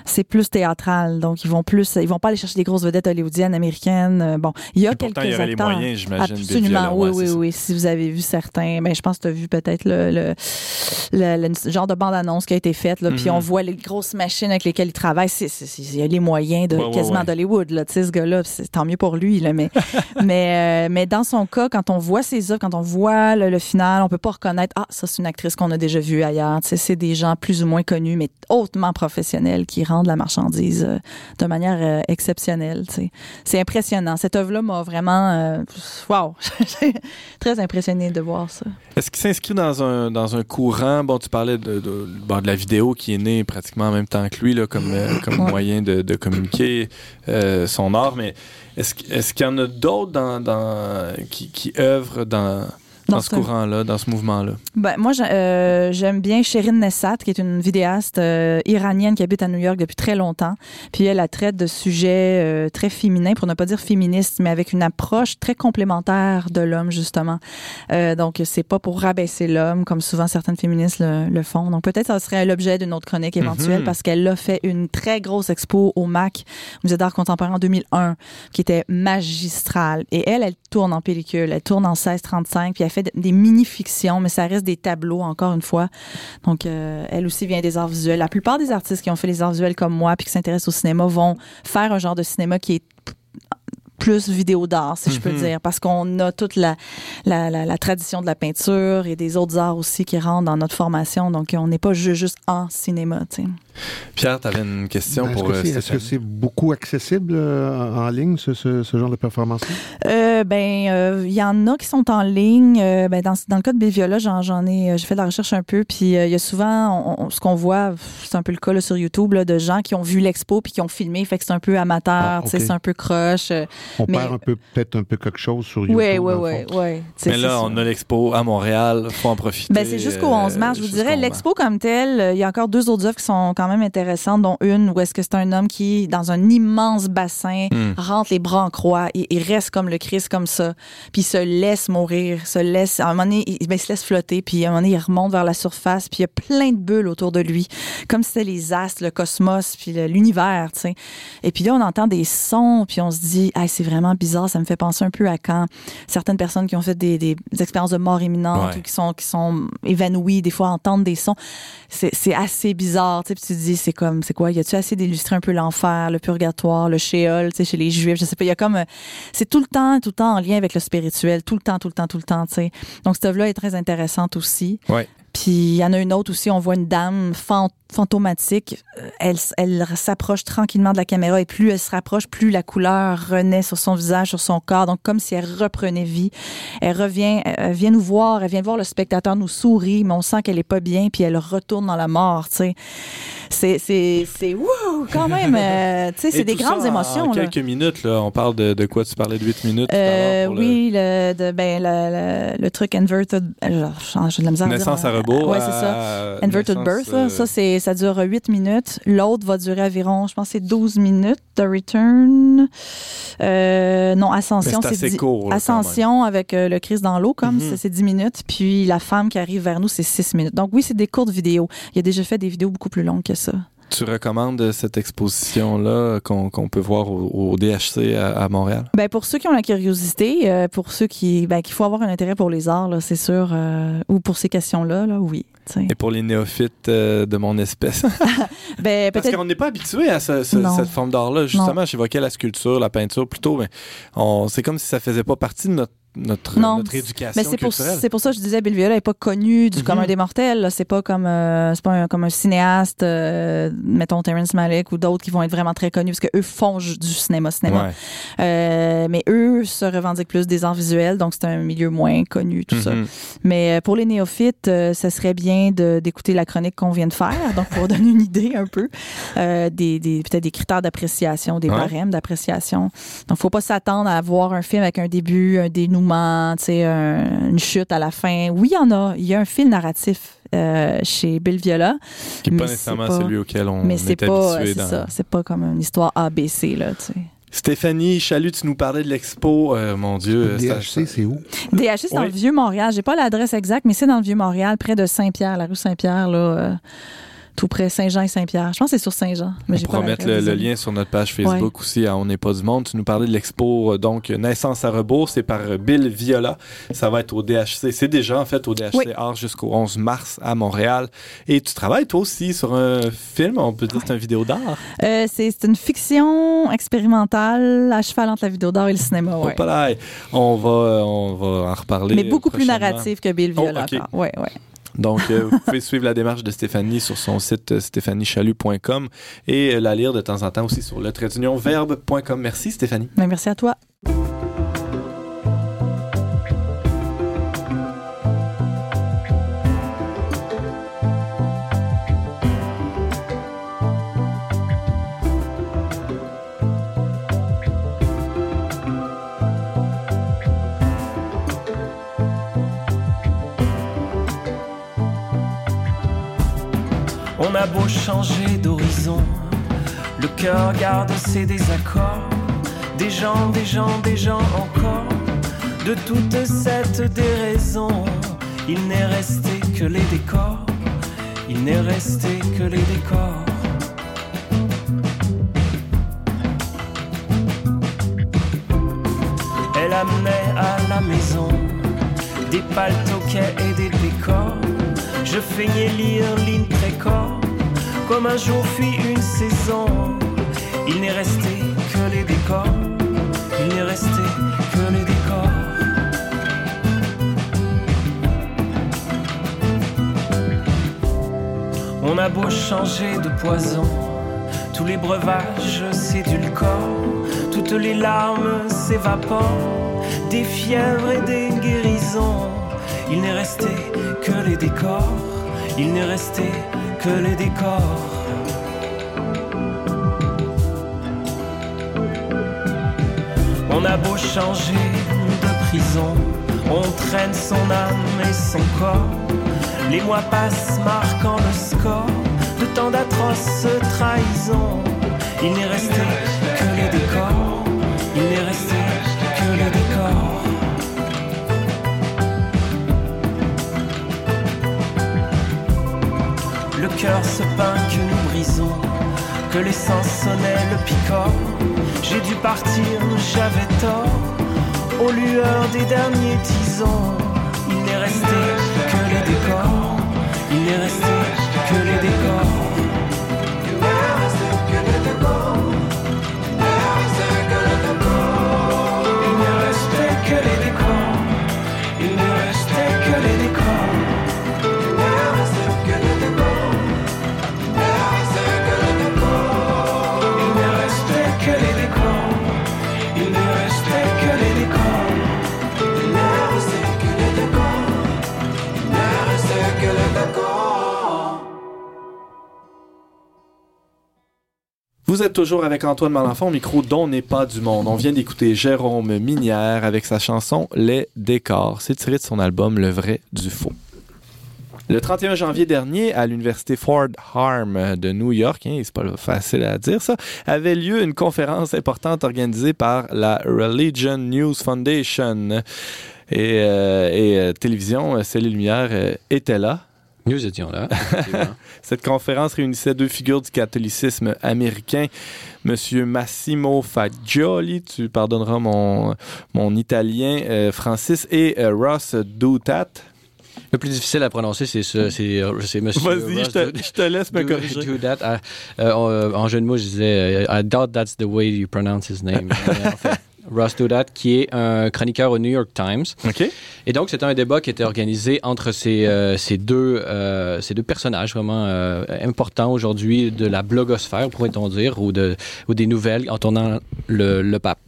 c'est plus théâtral. Donc, ils vont plus, ils vont pas aller chercher des grosses vedettes hollywoodiennes, américaines. Euh, bon, il y a quelques il y aurait les moyens, j'imagine. Absolument, oui, oui, oui. Si vous avez vu certains, ben, je pense que tu as vu peut-être le, le, genre de bande-annonce qui a été faite, là, puis on mhm. voit les grosses machines avec lesquelles il travaille. Il y a les moyens de quasiment d'Hollywood, là, tu sais, ce gars-là. C'est tant mieux pour lui, là, mais, <laughs> mais, euh, mais dans son cas, quand on voit ses œuvres, quand on voit le, final, on peut pas reconnaître, ah, ça, c'est une actrice qu'on a déjà vue ailleurs. Tu sais, c'est des gens plus ou moins connus, mais hautement professionnels qui rendent la marchandise euh, de manière euh, exceptionnelle. C'est impressionnant. Cette œuvre-là m'a vraiment... Euh, wow! <laughs> très impressionné de voir ça. Est-ce qu'il s'inscrit dans un, dans un courant... Bon, tu parlais de, de, de, la vidéo qui est née pratiquement en même temps que lui là, comme, comme moyen de, de communiquer son art, mais est-ce est qu'il y en a d'autres dans, dans, qui, qui œuvrent dans dans, ce courant-là, dans ce mouvement-là? Ben, moi, euh, j'aime bien Sherin Nessat, qui est une vidéaste euh, iranienne qui habite à New York depuis très longtemps. Puis elle, a traite de sujets euh, très féminins, pour ne pas dire féministes, mais avec une approche très complémentaire de l'homme, justement. donc, c'est pas pour rabaisser l'homme, comme souvent certaines féministes le, font. Donc, peut-être ça serait l'objet d'une autre chronique éventuelle, mhm. parce qu'elle a fait une très grosse expo au MAC, Musée d'art contemporain en 2001, qui était magistrale. Et elle, elle tourne en pellicule, elle tourne en 16-35, puis elle fait des mini-fictions, mais ça reste des tableaux, encore une fois. Donc, euh, elle aussi vient des arts visuels. La plupart des artistes qui ont fait les arts visuels comme moi puis qui s'intéressent au cinéma vont faire un genre de cinéma qui est plus vidéo d'art, si je peux mhm. dire, parce qu'on a toute la, la, la, tradition de la peinture et des autres arts aussi qui rentrent dans notre formation. Donc, on n'est pas juste en cinéma. Pierre, tu avais une question ben, pour Est-ce que euh, c'est beaucoup accessible euh, en ligne, ce, ce, genre de performance euh, Ben, euh, il y en a qui sont en ligne. ben, dans, dans, le cas de Béviola, j'en ai, j'ai fait de la recherche un peu. Puis il y a souvent, ce qu'on voit, c'est un peu le cas là, sur YouTube, là, de gens qui ont vu l'expo puis qui ont filmé. Fait que c'est un peu amateur, ah, c'est un peu croche. On perd un peu, peut-être un peu quelque chose sur YouTube. Oui, oui, oui. Ouais, mais là, on a l'expo à Montréal. faut en profiter. Ben, c'est jusqu'au 11 mars. Je vous dirais, l'expo comme telle, il y a encore deux autres œuvres qui sont quand même intéressantes, dont une où est-ce que c'est un homme qui, dans un immense bassin, hmm. rentre les bras en croix et, il reste comme le Christ, comme ça, puis il se laisse mourir, se laisse, à un moment donné, il, ben, se laisse flotter, puis à un moment donné, il remonte vers la surface, puis il y a plein de bulles autour de lui, comme si c'était les astres, le cosmos, puis l'univers, tu sais. Et puis là, on entend des sons, puis on se dit, c'est vraiment bizarre, ça me fait penser un peu à quand certaines personnes qui ont fait des, des expériences de mort imminente ou qui sont, qui sont évanouies, des fois entendent des sons. C'est assez bizarre, tu sais, puis tu te dis, c'est comme, c'est quoi, y a-tu assez d'illustrer un peu l'enfer, le purgatoire, le shéol, tu sais, chez les juifs, je sais pas, il y a comme, c'est tout le temps, tout le temps en lien avec le spirituel, tout le temps, tout le temps, tout le temps, tu sais. Donc, cette œuvre-là est très intéressante aussi. Ouais. Puis il y en a une autre aussi, on voit une dame fantomatique. Euh, elle, elle s'approche tranquillement de la caméra et plus elle se rapproche, plus la couleur renaît sur son visage, sur son corps. Donc comme si elle reprenait vie. Elle revient, elle vient nous voir, elle vient voir le spectateur nous sourit, mais on sent qu'elle est pas bien, puis elle retourne dans la mort. Tu sais, c'est c'est c'est quand même. Euh, <laughs> tu sais, c'est des grandes émotions. En quelques minutes, là, on parle de, de, quoi? Tu parlais de 8 minutes. Euh, oui, le... de, ben le, le, truc inverted. J'ai de la misère. Naissance à, rebours. Oui, c'est ça. Inverted birth. Ça, c'est ça dure 8 minutes. L'autre va durer environ, je pense, c'est 12 minutes. The Return. Euh, non, Ascension, c'est assez court. Ascension avec euh, le Christ dans l'eau, comme mm-hmm. c'est 10 minutes. Puis la femme qui arrive vers nous, c'est 6 minutes. Donc oui, c'est des courtes vidéos. Il a déjà fait des vidéos beaucoup plus longues que ça. Tu recommandes cette exposition-là qu'on peut voir au, DHC à, Montréal? Ben pour ceux qui ont la curiosité, euh, pour ceux qui ben, qu'il faut avoir un intérêt pour les arts, c'est sûr, euh, ou pour ces questions-là, là, oui. Et pour les néophytes euh, de mon espèce? <laughs> ben, Parce qu'on n'est pas habitué à cette forme d'art-là. Justement, j'évoquais la sculpture, la peinture plutôt, mais c'est comme si ça faisait pas partie de notre notre, notre éducation mais c'est pour, c'est pour ça que je disais Bill Viola n'est pas connu du mm-hmm. commun des mortels. C'est pas comme euh, c'est pas un, comme un cinéaste, euh, mettons Terrence Malick ou d'autres qui vont être vraiment très connus parce que eux font du cinéma, cinéma. Euh, mais eux se revendiquent plus des arts visuels, donc c'est un milieu moins connu tout ça. Mm-hmm. Mais pour les néophytes, ça serait bien de, d'écouter la chronique qu'on vient de faire, donc pour <laughs> donner une idée un peu des, des peut-être des critères d'appréciation, des barèmes d'appréciation. Donc faut pas s'attendre à voir un film avec un début, un dénouement une chute à la fin. Oui, il y en a. Il y a un fil narratif euh, chez Bill Viola. Qui n'est pas nécessairement celui auquel on mais est, pas, C'est ça. C'est pas comme une histoire ABC, là, Stéphanie Chalut, tu nous parlais de l'expo. Euh, mon Dieu. DHC, c'est où? DHC, c'est dans le Vieux-Montréal. J'ai pas l'adresse exacte, mais c'est dans le Vieux-Montréal, près de Saint-Pierre, la rue Saint-Pierre, là. Euh, tout près Saint-Jean et Saint-Pierre. Je pense que c'est sur Saint-Jean. Mais On pourra mettre le, lien sur notre page Facebook aussi à On n'est pas du monde. Tu nous parlais de l'expo euh, donc Naissance à rebours, c'est par euh, Bill Viola. Ça va être au DHC. C'est déjà en fait au DHC Art jusqu'au 11 mars à Montréal. Et tu travailles toi aussi sur un film, on peut dire que c'est une vidéo d'art. Euh, c'est une fiction expérimentale à cheval entre la vidéo d'art et le cinéma. Ouais. on va on va en reparler. Mais beaucoup plus narratif que Bill Viola. Oh, ouais, ouais. Donc, euh, vous pouvez suivre la démarche de Stéphanie sur son site euh, stéphaniechalut.com et euh, la lire de temps en temps aussi sur le verbe.com. Merci Stéphanie. Ben, merci à toi. Beau changer d'horizon, le cœur garde ses désaccords. Des gens, des gens, des gens encore. De toute cette déraison, il n'est resté que les décors. Il n'est resté que les décors. Elle amenait à la maison des paltoquets et des décors. Je feignais lire précoce comme un jour fuit une saison. Il n'est resté que les décors, il n'est resté que les décors. On a beau changer de poison, tous les breuvages s'édulcorent, toutes les larmes s'évaporent, des fièvres et des guérisons. Il n'est resté que les décors, il n'est resté que les décors. On a beau changer de prison, on traîne son âme et son corps. Les mois passent marquant le score de tant d'atroces trahisons. Il n'est resté que les décors, il n'est resté se peint que nous brisons, que l'essence sonnait le picot. J'ai dû partir, j'avais tort, aux lueurs des derniers tisons. Il n'est resté que les décors, il n'est resté que les décors. Vous êtes toujours avec Antoine Malenfant au micro dont n'est pas du monde. On vient d'écouter Jérôme Minière avec sa chanson Les décors. C'est tiré de son album Le vrai du faux. Le 31 janvier dernier, à l'université Ford Harm de New York, hein, c'est pas facile à dire ça, avait lieu une conférence importante organisée par la Religion News Foundation. Et, euh, euh, télévision, Céline Lumière euh, était là. Nous étions là. <laughs> Cette conférence réunissait deux figures du catholicisme américain. Monsieur Massimo Fagioli, tu pardonneras mon, mon italien, euh, Francis, et euh, Ross Doutat. Le plus difficile à prononcer, c'est ce, c'est, euh, monsieur. Vas-y, je te, je te, laisse me corriger. En jeu de mots, je disais, I doubt that's the way you pronounce his name. <laughs> Ross Dodat, qui est un chroniqueur au New York Times. OK. Et donc, c'était un débat qui était organisé entre ces, euh, ces, deux, euh, ces deux personnages vraiment euh, importants aujourd'hui de la blogosphère, pourrait-on dire, ou, de, ou des nouvelles en tournant le, le pape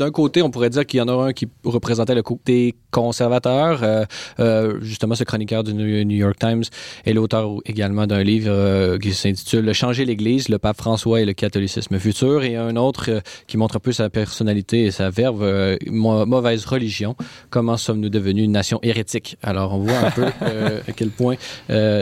d'un côté, on pourrait dire qu'il y en a un qui représentait le côté conservateur, euh, euh, justement ce chroniqueur du New York Times est l'auteur également d'un livre euh, qui s'intitule Changer l'Église, le pape François et le catholicisme futur, et un autre qui montre un peu sa personnalité et sa verve, mauvaise religion, comment sommes-nous devenus une nation hérétique? Alors on voit un peu <laughs> à quel point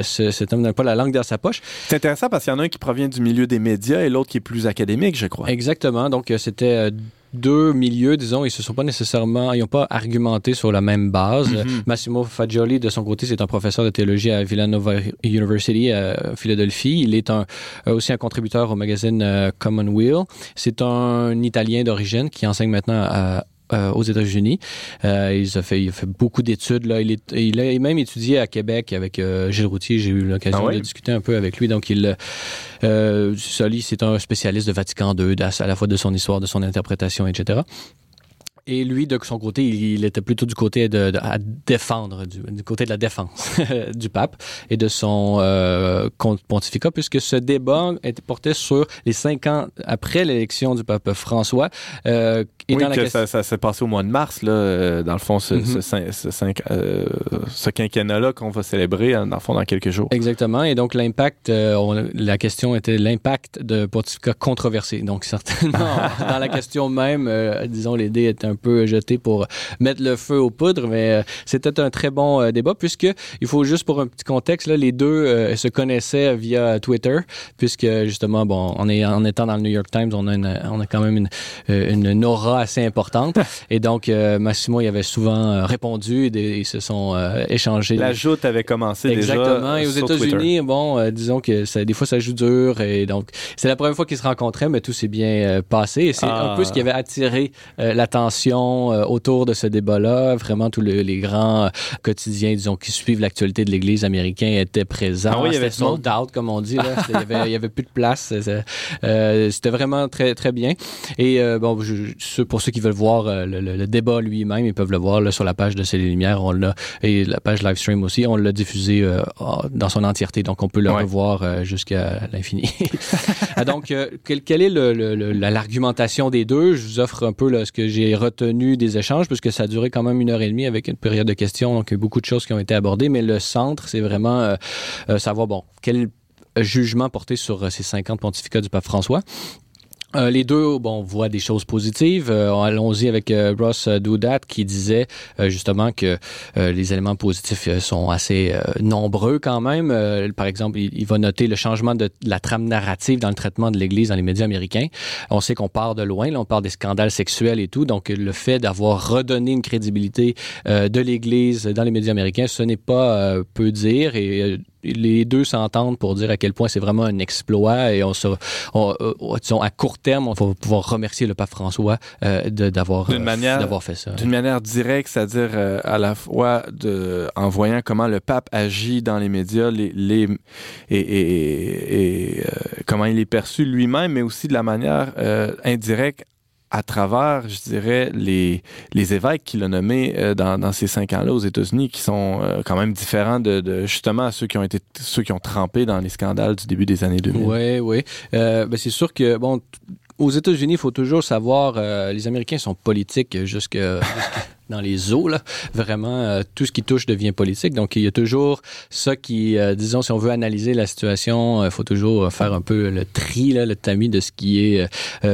cet homme n'a pas la langue dans sa poche. C'est intéressant parce qu'il y en a un qui provient du milieu des médias et l'autre qui est plus académique, je crois. Exactement, donc c'était deux milieux, disons, ils se sont pas nécessairement, ils n'ont pas argumenté sur la même base. Mm-hmm. Massimo Fagioli, de son côté, c'est un professeur de théologie à Villanova University à Philadelphie. Il est un, euh, aussi un contributeur au magazine euh, Commonweal. C'est un Italien d'origine qui enseigne maintenant à euh, aux États-Unis. Euh, il, a fait, il a fait beaucoup d'études. Là. Il, est, il a même étudié à Québec avec euh, Gilles Routier. J'ai eu l'occasion ah de discuter un peu avec lui. Donc, il, euh, c'est un spécialiste de Vatican II, à la fois de son histoire, de son interprétation, etc. Et lui, de son côté, il, était plutôt du côté de, à défendre, du, côté de la défense <laughs> du pape et de son euh, pontificat, puisque ce débat était porté sur les cinq ans après l'élection du pape François. Euh, et oui, dans que ça, ça s'est passé au mois de mars, là, euh, dans le fond, ce, ce, mm-hmm. euh, ce quinquennat-là qu'on va célébrer, dans le fond, dans quelques jours. Exactement. Et donc, l'impact, euh, la question était l'impact de pontificat controversé. Donc, certainement, <laughs> dans la question même, disons, les dés étaient un peu jeté pour mettre le feu aux poudres, mais euh, c'était un très bon euh, débat puisque il faut juste pour un petit contexte, là, les deux euh, se connaissaient via Twitter puisque justement, bon, on est en étant dans le New York Times, on a, on a quand même une, une, aura assez importante <laughs> et donc Massimo il avait souvent répondu et ils se sont échangés. La joute avait commencé Exactement. déjà. Et aux États-Unis, bon, disons que ça, des fois ça joue dur et donc c'est la première fois qu'ils se rencontraient, mais tout s'est bien passé et c'est un peu ce qui avait attiré l'attention euh, autour de ce débat-là. Vraiment, tous les grands euh, quotidiens, disons, qui suivent l'actualité de l'Église américaine étaient présents. Ah oui, il y avait sold out, comme on dit. Là. <laughs> il, y avait, plus de place. Euh, c'était vraiment très, très bien. Et bon, je, pour ceux qui veulent voir le, débat lui-même, ils peuvent le voir là, sur la page de Céline Lumière. On l'a, et la page live stream aussi, on l'a diffusé dans son entièreté. Donc, on peut le revoir jusqu'à l'infini. <laughs> Donc, quelle, est l'argumentation des deux? Je vous offre un peu là, ce que j'ai retenu des échanges, puisque ça a duré quand même une heure et demie avec une période de questions, donc il y a beaucoup de choses qui ont été abordées, mais le centre, c'est vraiment euh, euh, savoir, bon, quel jugement porter sur euh, ces 50 pontificats du pape François. Euh, les deux, bon, voient des choses positives. Euh, allons-y avec euh, Ross Doudat qui disait justement que les éléments positifs sont assez nombreux quand même. par exemple, il, va noter le changement de, la trame narrative dans le traitement de l'Église dans les médias américains. On sait qu'on part de loin, on part des scandales sexuels et tout. Donc, le fait d'avoir redonné une crédibilité de l'Église dans les médias américains, ce n'est pas peu dire. Les deux s'entendent pour dire à quel point c'est vraiment un exploit et on se, euh, à court terme, on va pouvoir remercier le pape François euh, d'avoir euh, d'avoir fait ça. D'une manière directe, c'est-à-dire à la fois de, en voyant comment le pape agit dans les médias, les, les et, et comment il est perçu lui-même, mais aussi de la manière indirecte à travers, je dirais, les, les évêques qu'il a nommés euh, dans, ces cinq ans-là aux États-Unis, qui sont euh, quand même différents de, de, justement ceux qui ont été ceux qui ont trempé dans les scandales du début des années 2000. Oui, oui. Euh, ben c'est sûr que bon, aux États-Unis, il faut toujours savoir, les Américains sont politiques jusqu'à dans les eaux. Là. Vraiment, euh, tout ce qui touche devient politique. Donc, il y a toujours ça qui, euh, disons, si on veut analyser la situation, il euh, faut toujours faire un peu le tri, là, le tamis de ce qui est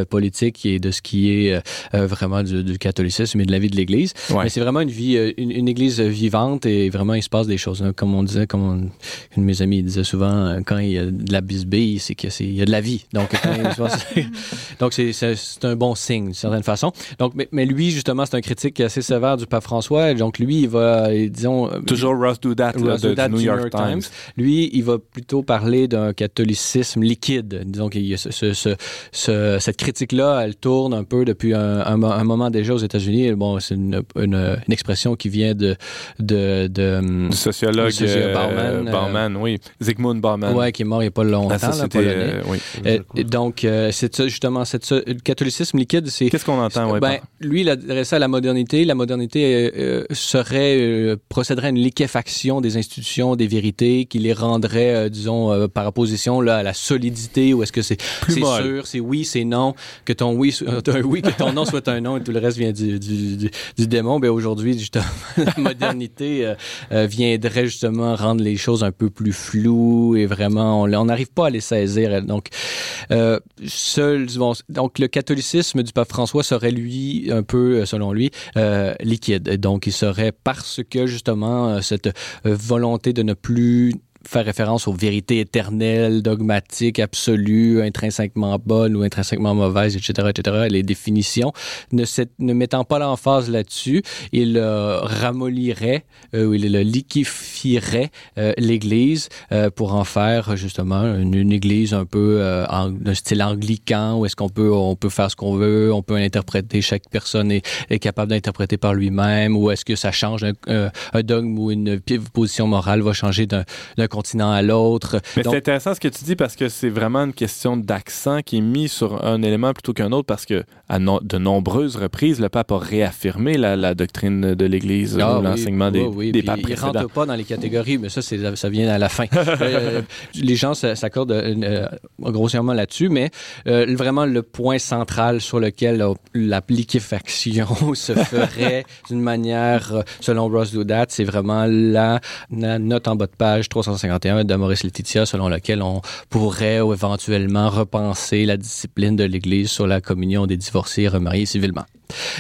politique et de ce qui est vraiment du, catholicisme et de la vie de l'Église. Mais c'est vraiment une vie, une, Église vivante et vraiment, il se passe des choses. Hein. Comme on disait, comme une de mes amis disait souvent, quand il y a de la bisbille, c'est qu'il y a de la vie. Donc, <laughs> <laughs> donc c'est un bon signe, d'une certaine façon. Donc, mais, mais lui, justement, c'est un critique assez sévère du pape François. Donc, lui, il va, disons... Euh, Toujours Ross Dudat, de, New, York, Times. Lui, il va plutôt parler d'un catholicisme liquide. Disons qu'il y a cette critique-là, elle tourne un peu depuis un, moment déjà aux États-Unis. Bon, c'est une, une, expression qui vient de... de, de du sociologue, euh, Bauman, Bauman oui. Zygmunt Bauman. Oui, qui est mort il n'y a pas longtemps, ah, ça, euh, oui. donc, c'est ça, justement, cette, le catholicisme liquide, c'est... Qu'est-ce qu'on entend, ouais, ben, Lui, il adressé à la modernité. La modernité modernité euh, serait euh, procéderait à une liquéfaction des institutions, des vérités, qui les rendrait, euh, disons, par opposition là, à la solidité, ou est-ce que c'est sûr, c'est oui, c'est non, que ton oui, un oui, que ton non soit un non, et tout le reste vient du, du, du, démon. Ben aujourd'hui, justement, <laughs> la modernité viendrait justement rendre les choses un peu plus floues et vraiment, on n'arrive pas à les saisir. Donc, seul, donc le catholicisme du pape François serait lui un peu, selon lui, liquide. Donc, il serait parce que justement euh, cette euh, volonté de ne plus faire référence aux vérités éternelles, dogmatiques, absolues, intrinsèquement bonnes ou intrinsèquement mauvaises, etc., etc., les définitions, ne, mettant pas l'emphase là-dessus, il euh, ramollirait euh, ou il liquifierait euh, l'Église euh, pour en faire justement une, Église un peu de style anglican, où est-ce qu'on peut, on peut faire ce qu'on veut, on peut interpréter, chaque personne est, est capable d'interpréter par lui-même, ou est-ce que ça change un, un, dogme ou une position morale va changer d'un continent à l'autre. Mais c'est intéressant ce que tu dis parce que c'est vraiment une question d'accent qui est mis sur un élément plutôt qu'un autre parce que à de nombreuses reprises, le pape a réaffirmé la, doctrine de l'Église ah, l'enseignement des, oui, des papes précédents. Il rentre pas dans les catégories, mais ça, ça vient à la fin. <laughs> Euh, les gens s'accordent euh, grossièrement là-dessus, mais euh, vraiment le point central sur lequel la liquéfaction <laughs> se ferait d'une manière, selon Ross Dudat, c'est vraiment la, la note en bas de page 350 de Maurice Laetitia, selon lequel on pourrait éventuellement repenser la discipline de l'Église sur la communion des divorcés et remariés civilement.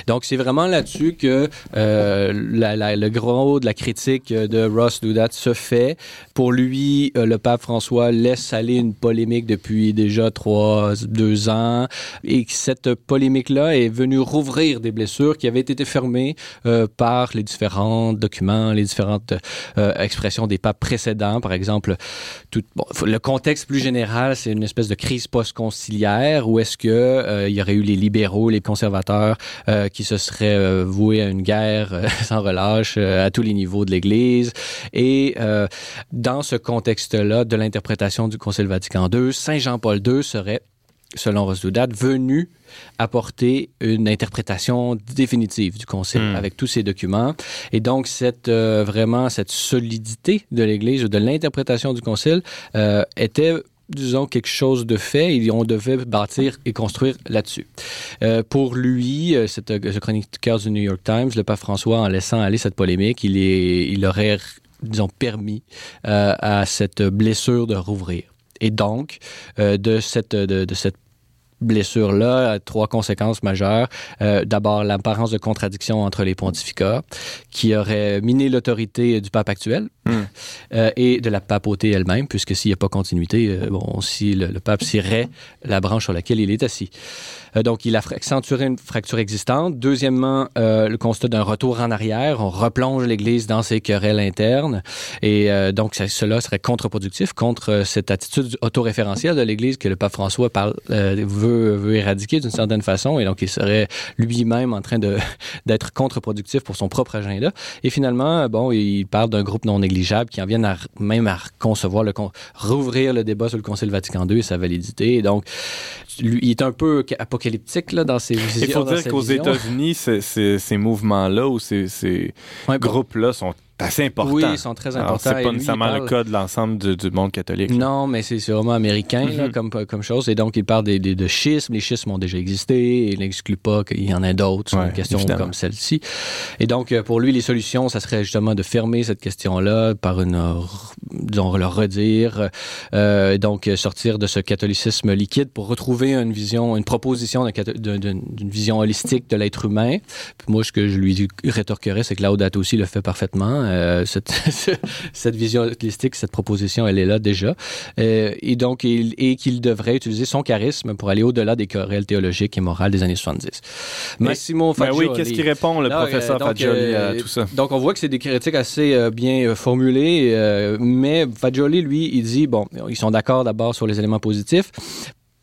Donc, c'est vraiment là-dessus que euh, le gros de la critique de Ross Dudat se fait. Pour lui, euh, le pape François laisse aller une polémique depuis déjà trois, deux ans et cette polémique-là est venue rouvrir des blessures qui avaient été fermées euh, par les différents documents, les différentes expressions des papes précédents. Par exemple, tout, le contexte plus général, c'est une espèce de crise post-conciliaire où est-ce que il y aurait eu les libéraux, les conservateurs euh, qui se serait euh, voué à une guerre euh, <laughs> sans relâche à tous les niveaux de l'Église. Et dans ce contexte-là de l'interprétation du Concile Vatican II, Saint Jean-Paul II serait selon Rosdoudat, venu apporter une interprétation définitive du Concile hmm. avec tous ces documents. Et donc, cette, vraiment, cette solidité de l'Église ou de l'interprétation du Concile était disons, quelque chose de fait et on devait bâtir et construire là-dessus. Euh, pour lui, euh, cette, ce chroniqueur du New York Times, le pape François, en laissant aller cette polémique, il, est, il aurait, disons, permis euh, à cette blessure de rouvrir. Et donc, euh, de cette, de, cette blessure-là trois conséquences majeures. Euh, D'abord, l'apparence de contradiction entre les pontificats, qui aurait miné l'autorité du pape actuel hmm. euh, et de la papauté elle-même, puisque s'il n'y a pas continuité, euh, bon, si le, pape cirait la branche sur laquelle il est assis. Euh, donc, il a accentué une fracture existante. Deuxièmement, le constat d'un retour en arrière. On replonge l'Église dans ses querelles internes. Et donc, cela serait contre-productif contre cette attitude autoréférentielle de l'Église que le pape François veut, éradiquer d'une certaine façon. Et donc, il serait lui-même en train <laughs> d'être contre-productif pour son propre agenda. Et finalement, bon, il parle d'un groupe non négligeable qui en vient à, même à concevoir le rouvrir le débat sur le Concile Vatican II et sa validité. Donc, lui, il est un peu apocalyptique là, dans ses visions. Il faut dire qu'aux États-Unis, ces mouvements-là ou ces, ces groupes-là sont assez important. Oui, ils sont très importants. C'est pas nécessairement le cas de l'ensemble du, monde catholique. Non, mais c'est vraiment américain là, mhm. comme, comme chose. Et donc, il parle des, des, de schismes. Les schismes ont déjà existé. Il n'exclut pas qu'il y en ait d'autres sur une question comme celle-ci. Et donc, euh, pour lui, les solutions, ça serait justement de fermer cette question-là par une, disons, le redire. Euh, donc, sortir de ce catholicisme liquide pour retrouver une vision, une proposition d'une vision holistique de l'être humain. Puis moi, ce que je lui rétorquerais, c'est que Laudato aussi le fait parfaitement. Euh, cette, <laughs> cette, vision holistique, cette proposition, elle est là déjà. Euh, et donc, il, et qu'il devrait utiliser son charisme pour aller au-delà des querelles théologiques et morales des années 70. Massimo Fagioli. oui, qu'est-ce qu'il répond, le professeur euh, Fagioli, à tout ça? Donc, on voit que c'est des critiques assez bien formulées, mais Fagioli, lui, il dit, bon, ils sont d'accord d'abord sur les éléments positifs,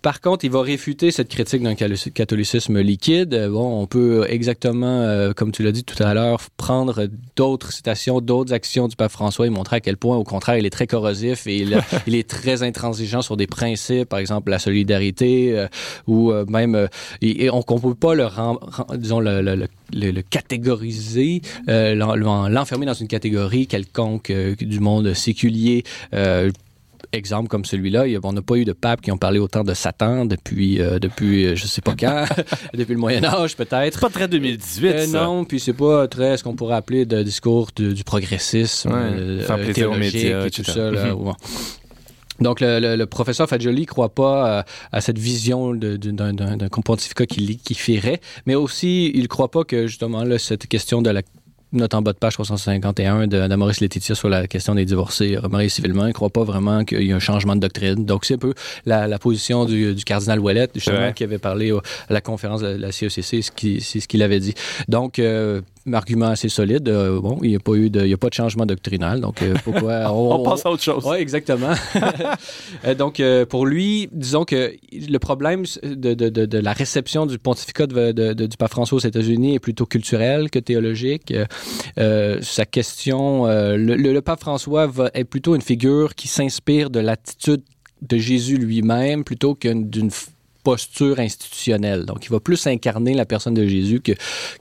par contre, il va réfuter cette critique d'un catholicisme liquide. Bon, on peut exactement, euh, comme tu l'as dit tout à l'heure, prendre d'autres citations, d'autres actions du pape François et montrer à quel point, au contraire, il est très corrosif et il, <laughs> est très intransigeant sur des principes, par exemple la solidarité, euh, ou euh, même, et, on ne peut pas le, disons, le, le, le catégoriser, l'enfermer dans une catégorie quelconque du monde séculier exemple comme celui-là, on n'a pas eu de papes qui ont parlé autant de Satan depuis, euh, depuis euh, je sais pas quand, <laughs> <laughs> depuis le Moyen Âge peut-être. Pas très 2018. Euh, non, puis c'est pas très ce qu'on pourrait appeler de discours du progressisme ouais, théologique et tout ça. Mhm. Donc, le, professeur Fagioli ne croit pas à, cette vision d'un pontificat qui, qui ferait, mais aussi, il ne croit pas que, justement, là, cette question de la note en bas de page 351 de, Maurice Laetitia sur la question des divorcés remariés civilement. Il ne croit pas vraiment qu'il y a un changement de doctrine. Donc, c'est un peu la, position du, cardinal Ouellette, justement, qui avait parlé à la conférence de la CECC, c'est ce qu'il avait dit. Donc, euh, argument assez solide. Euh, bon, il n'y a pas eu de, il y a pas de changement doctrinal, donc euh, pourquoi <laughs> on, passe à autre chose. Oui, exactement. <laughs> donc pour lui, disons que le problème de, de, de, la réception du pontificat du pape François aux États-Unis est plutôt culturel que théologique. sa question, le, le, pape François va, est plutôt une figure qui s'inspire de l'attitude de Jésus lui-même plutôt que d'une posture institutionnelle. Donc, il va plus incarner la personne de Jésus que,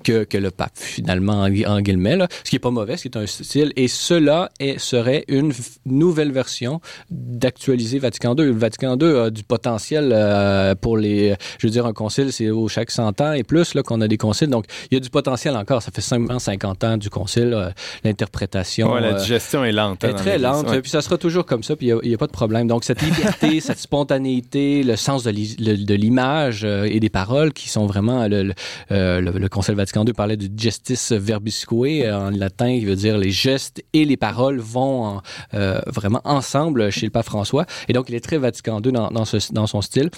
que, que le pape, finalement, en, guillemets, là. ce qui est pas mauvais, ce qui est un style. Et cela est, serait une nouvelle version d'actualiser Vatican II. Le Vatican II a du potentiel euh, pour les... Je veux dire, un concile, c'est au chaque 100 ans et plus là qu'on a des conciles. Donc, il y a du potentiel encore. Ça fait 50 ans du concile. L'interprétation... Ouais, la euh, digestion est lente. Hein, est très lente. Puis ça sera toujours comme ça, puis il n'y a, pas de problème. Donc, cette liberté, <laughs> cette spontanéité, le sens de, de l'image euh, et des paroles qui sont vraiment le, euh, le, Conseil Vatican II parlait du gestis verbisque en latin qui veut dire les gestes et les paroles vont euh, vraiment ensemble chez le pape François. Et donc il est très Vatican II dans, dans son style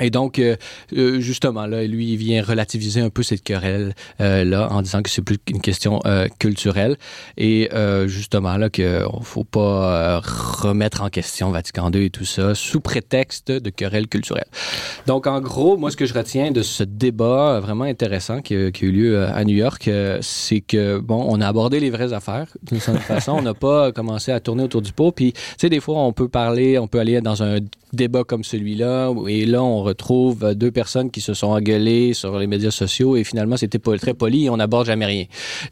et donc, euh, euh, justement, là, lui, il vient relativiser un peu cette querelle euh, là en disant que c'est plus une question culturelle et justement là qu'il faut pas remettre en question Vatican II et tout ça sous prétexte de querelle culturelle. Donc, en gros, moi, ce que je retiens de ce débat vraiment intéressant qui, a, eu lieu à New York, c'est que bon, on a abordé les vraies affaires d'une certaine <laughs> façon. On n'a pas commencé à tourner autour du pot. Puis, tu sais, des fois, on peut parler, on peut aller dans un débat comme celui-là, et là, on retrouve deux personnes qui se sont engueulées sur les médias sociaux, et finalement, c'était très poli, et on n'aborde jamais rien.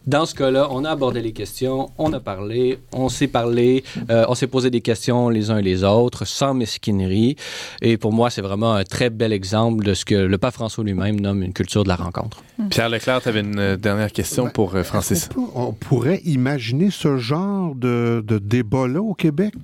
Dans ce cas-là, on a abordé les questions, on a parlé, on s'est parlé, euh, on s'est posé des questions les uns et les autres, sans mesquinerie, et pour moi, c'est vraiment un très bel exemple de ce que le pape François lui-même nomme une culture de la rencontre. Pierre Leclerc, tu avais une euh, dernière question pour euh, Francis. On, pourrait imaginer ce genre de, de débat-là au Québec?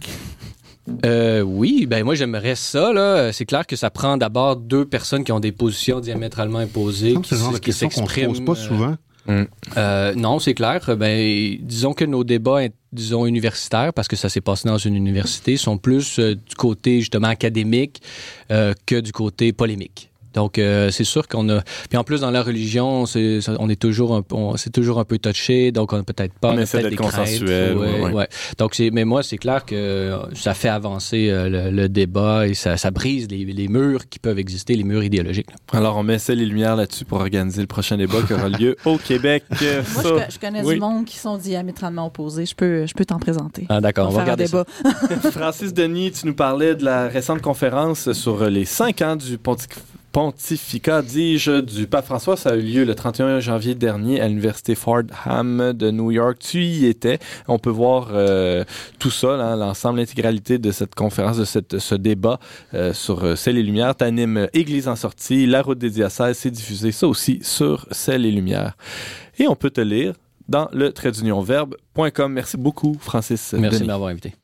Euh, oui, ben moi j'aimerais ça. Là. C'est clair que ça prend d'abord deux personnes qui ont des positions diamétralement imposées, qui, genre qui s'expriment. pas souvent. Euh, euh, non, c'est clair. Ben, disons que nos débats, disons universitaires, parce que ça s'est passé dans une université, sont plus du côté justement académique que du côté polémique. Donc, euh, c'est sûr qu'on a. Puis en plus, dans la religion, c'est, on est toujours un, c'est toujours un peu touché, donc on n'a peut-être pas. On essaie d'être consensuel. Ouais, Donc, c'est, mais moi, c'est clair que ça fait avancer euh, le, débat et ça, ça brise les, les, murs qui peuvent exister, les murs idéologiques. Alors, on met ça les lumières là-dessus pour organiser le prochain débat qui aura lieu au Québec. <laughs> moi, je, connais du monde qui sont diamétralement opposés. Je peux, je peux t'en présenter. Ah, d'accord, on va regarder ça. <laughs> Francis Denis, tu nous parlais de la récente conférence sur les cinq ans du pontificat pontificat, dis-je, du pape François. Ça a eu lieu le 31 janvier dernier à l'université Fordham de New York. Tu y étais. On peut voir euh, tout ça, l'ensemble, l'intégralité de cette conférence, de cette, ce débat euh, sur euh, Celles et Lumières. T'animes Église en sortie, La route des diocèses, c'est diffusé ça aussi sur Celles et Lumières. Et on peut te lire dans le trait verbe.com. Merci beaucoup, Francis. Merci de m'avoir invité.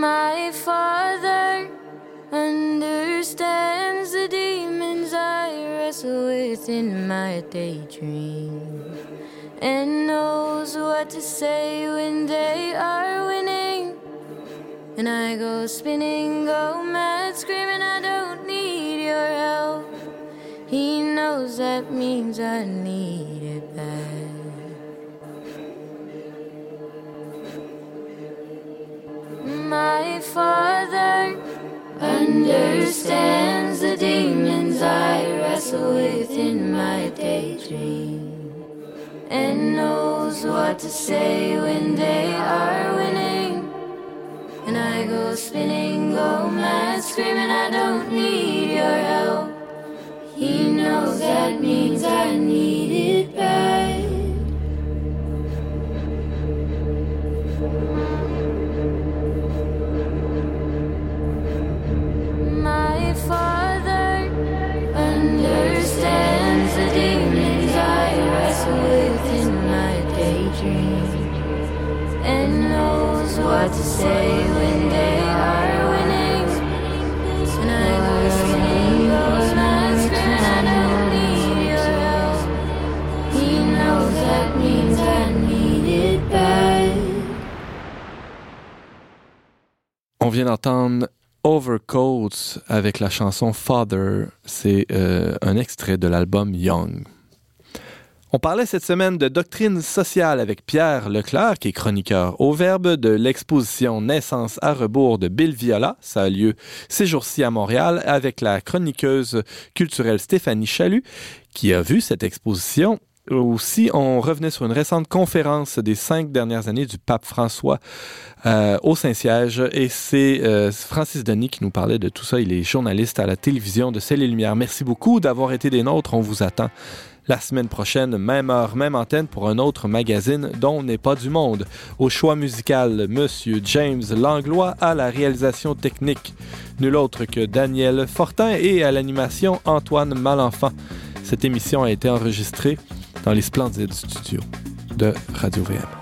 My father understands the demons I wrestle with in my daydream and knows what to say when they are winning. And I go spinning, go mad, screaming, I don't need your help. He knows that means I need it back. My father understands the demons I wrestle with in my daydream and knows what to say when they are winning. And I go spinning, go mad, screaming, I don't need your help. He knows that means I need it back. On vient d'entendre Overcoats avec la chanson Father. C'est euh, un extrait de l'album Young. On parlait cette semaine de doctrine sociale avec Pierre Leclerc, qui est chroniqueur au Verbe de l'exposition Naissance à rebours de Bill Viola. Ça a lieu ces jours-ci à Montréal avec la chroniqueuse culturelle Stéphanie Chalut, qui a vu cette exposition aussi, on revenait sur une récente conférence des cinq dernières années du pape François euh, au Saint-Siège. Et c'est euh, Francis Denis qui nous parlait de tout ça. Il est journaliste à la télévision de Celle et Lumière. Merci beaucoup d'avoir été des nôtres. On vous attend la semaine prochaine, même heure, même antenne pour un autre magazine dont n'est pas du monde. Au choix musical, Monsieur James Langlois à la réalisation technique. Nul autre que Daniel Fortin et à l'animation Antoine Malenfant. Cette émission a été enregistrée dans les splendides studios de Radio VM.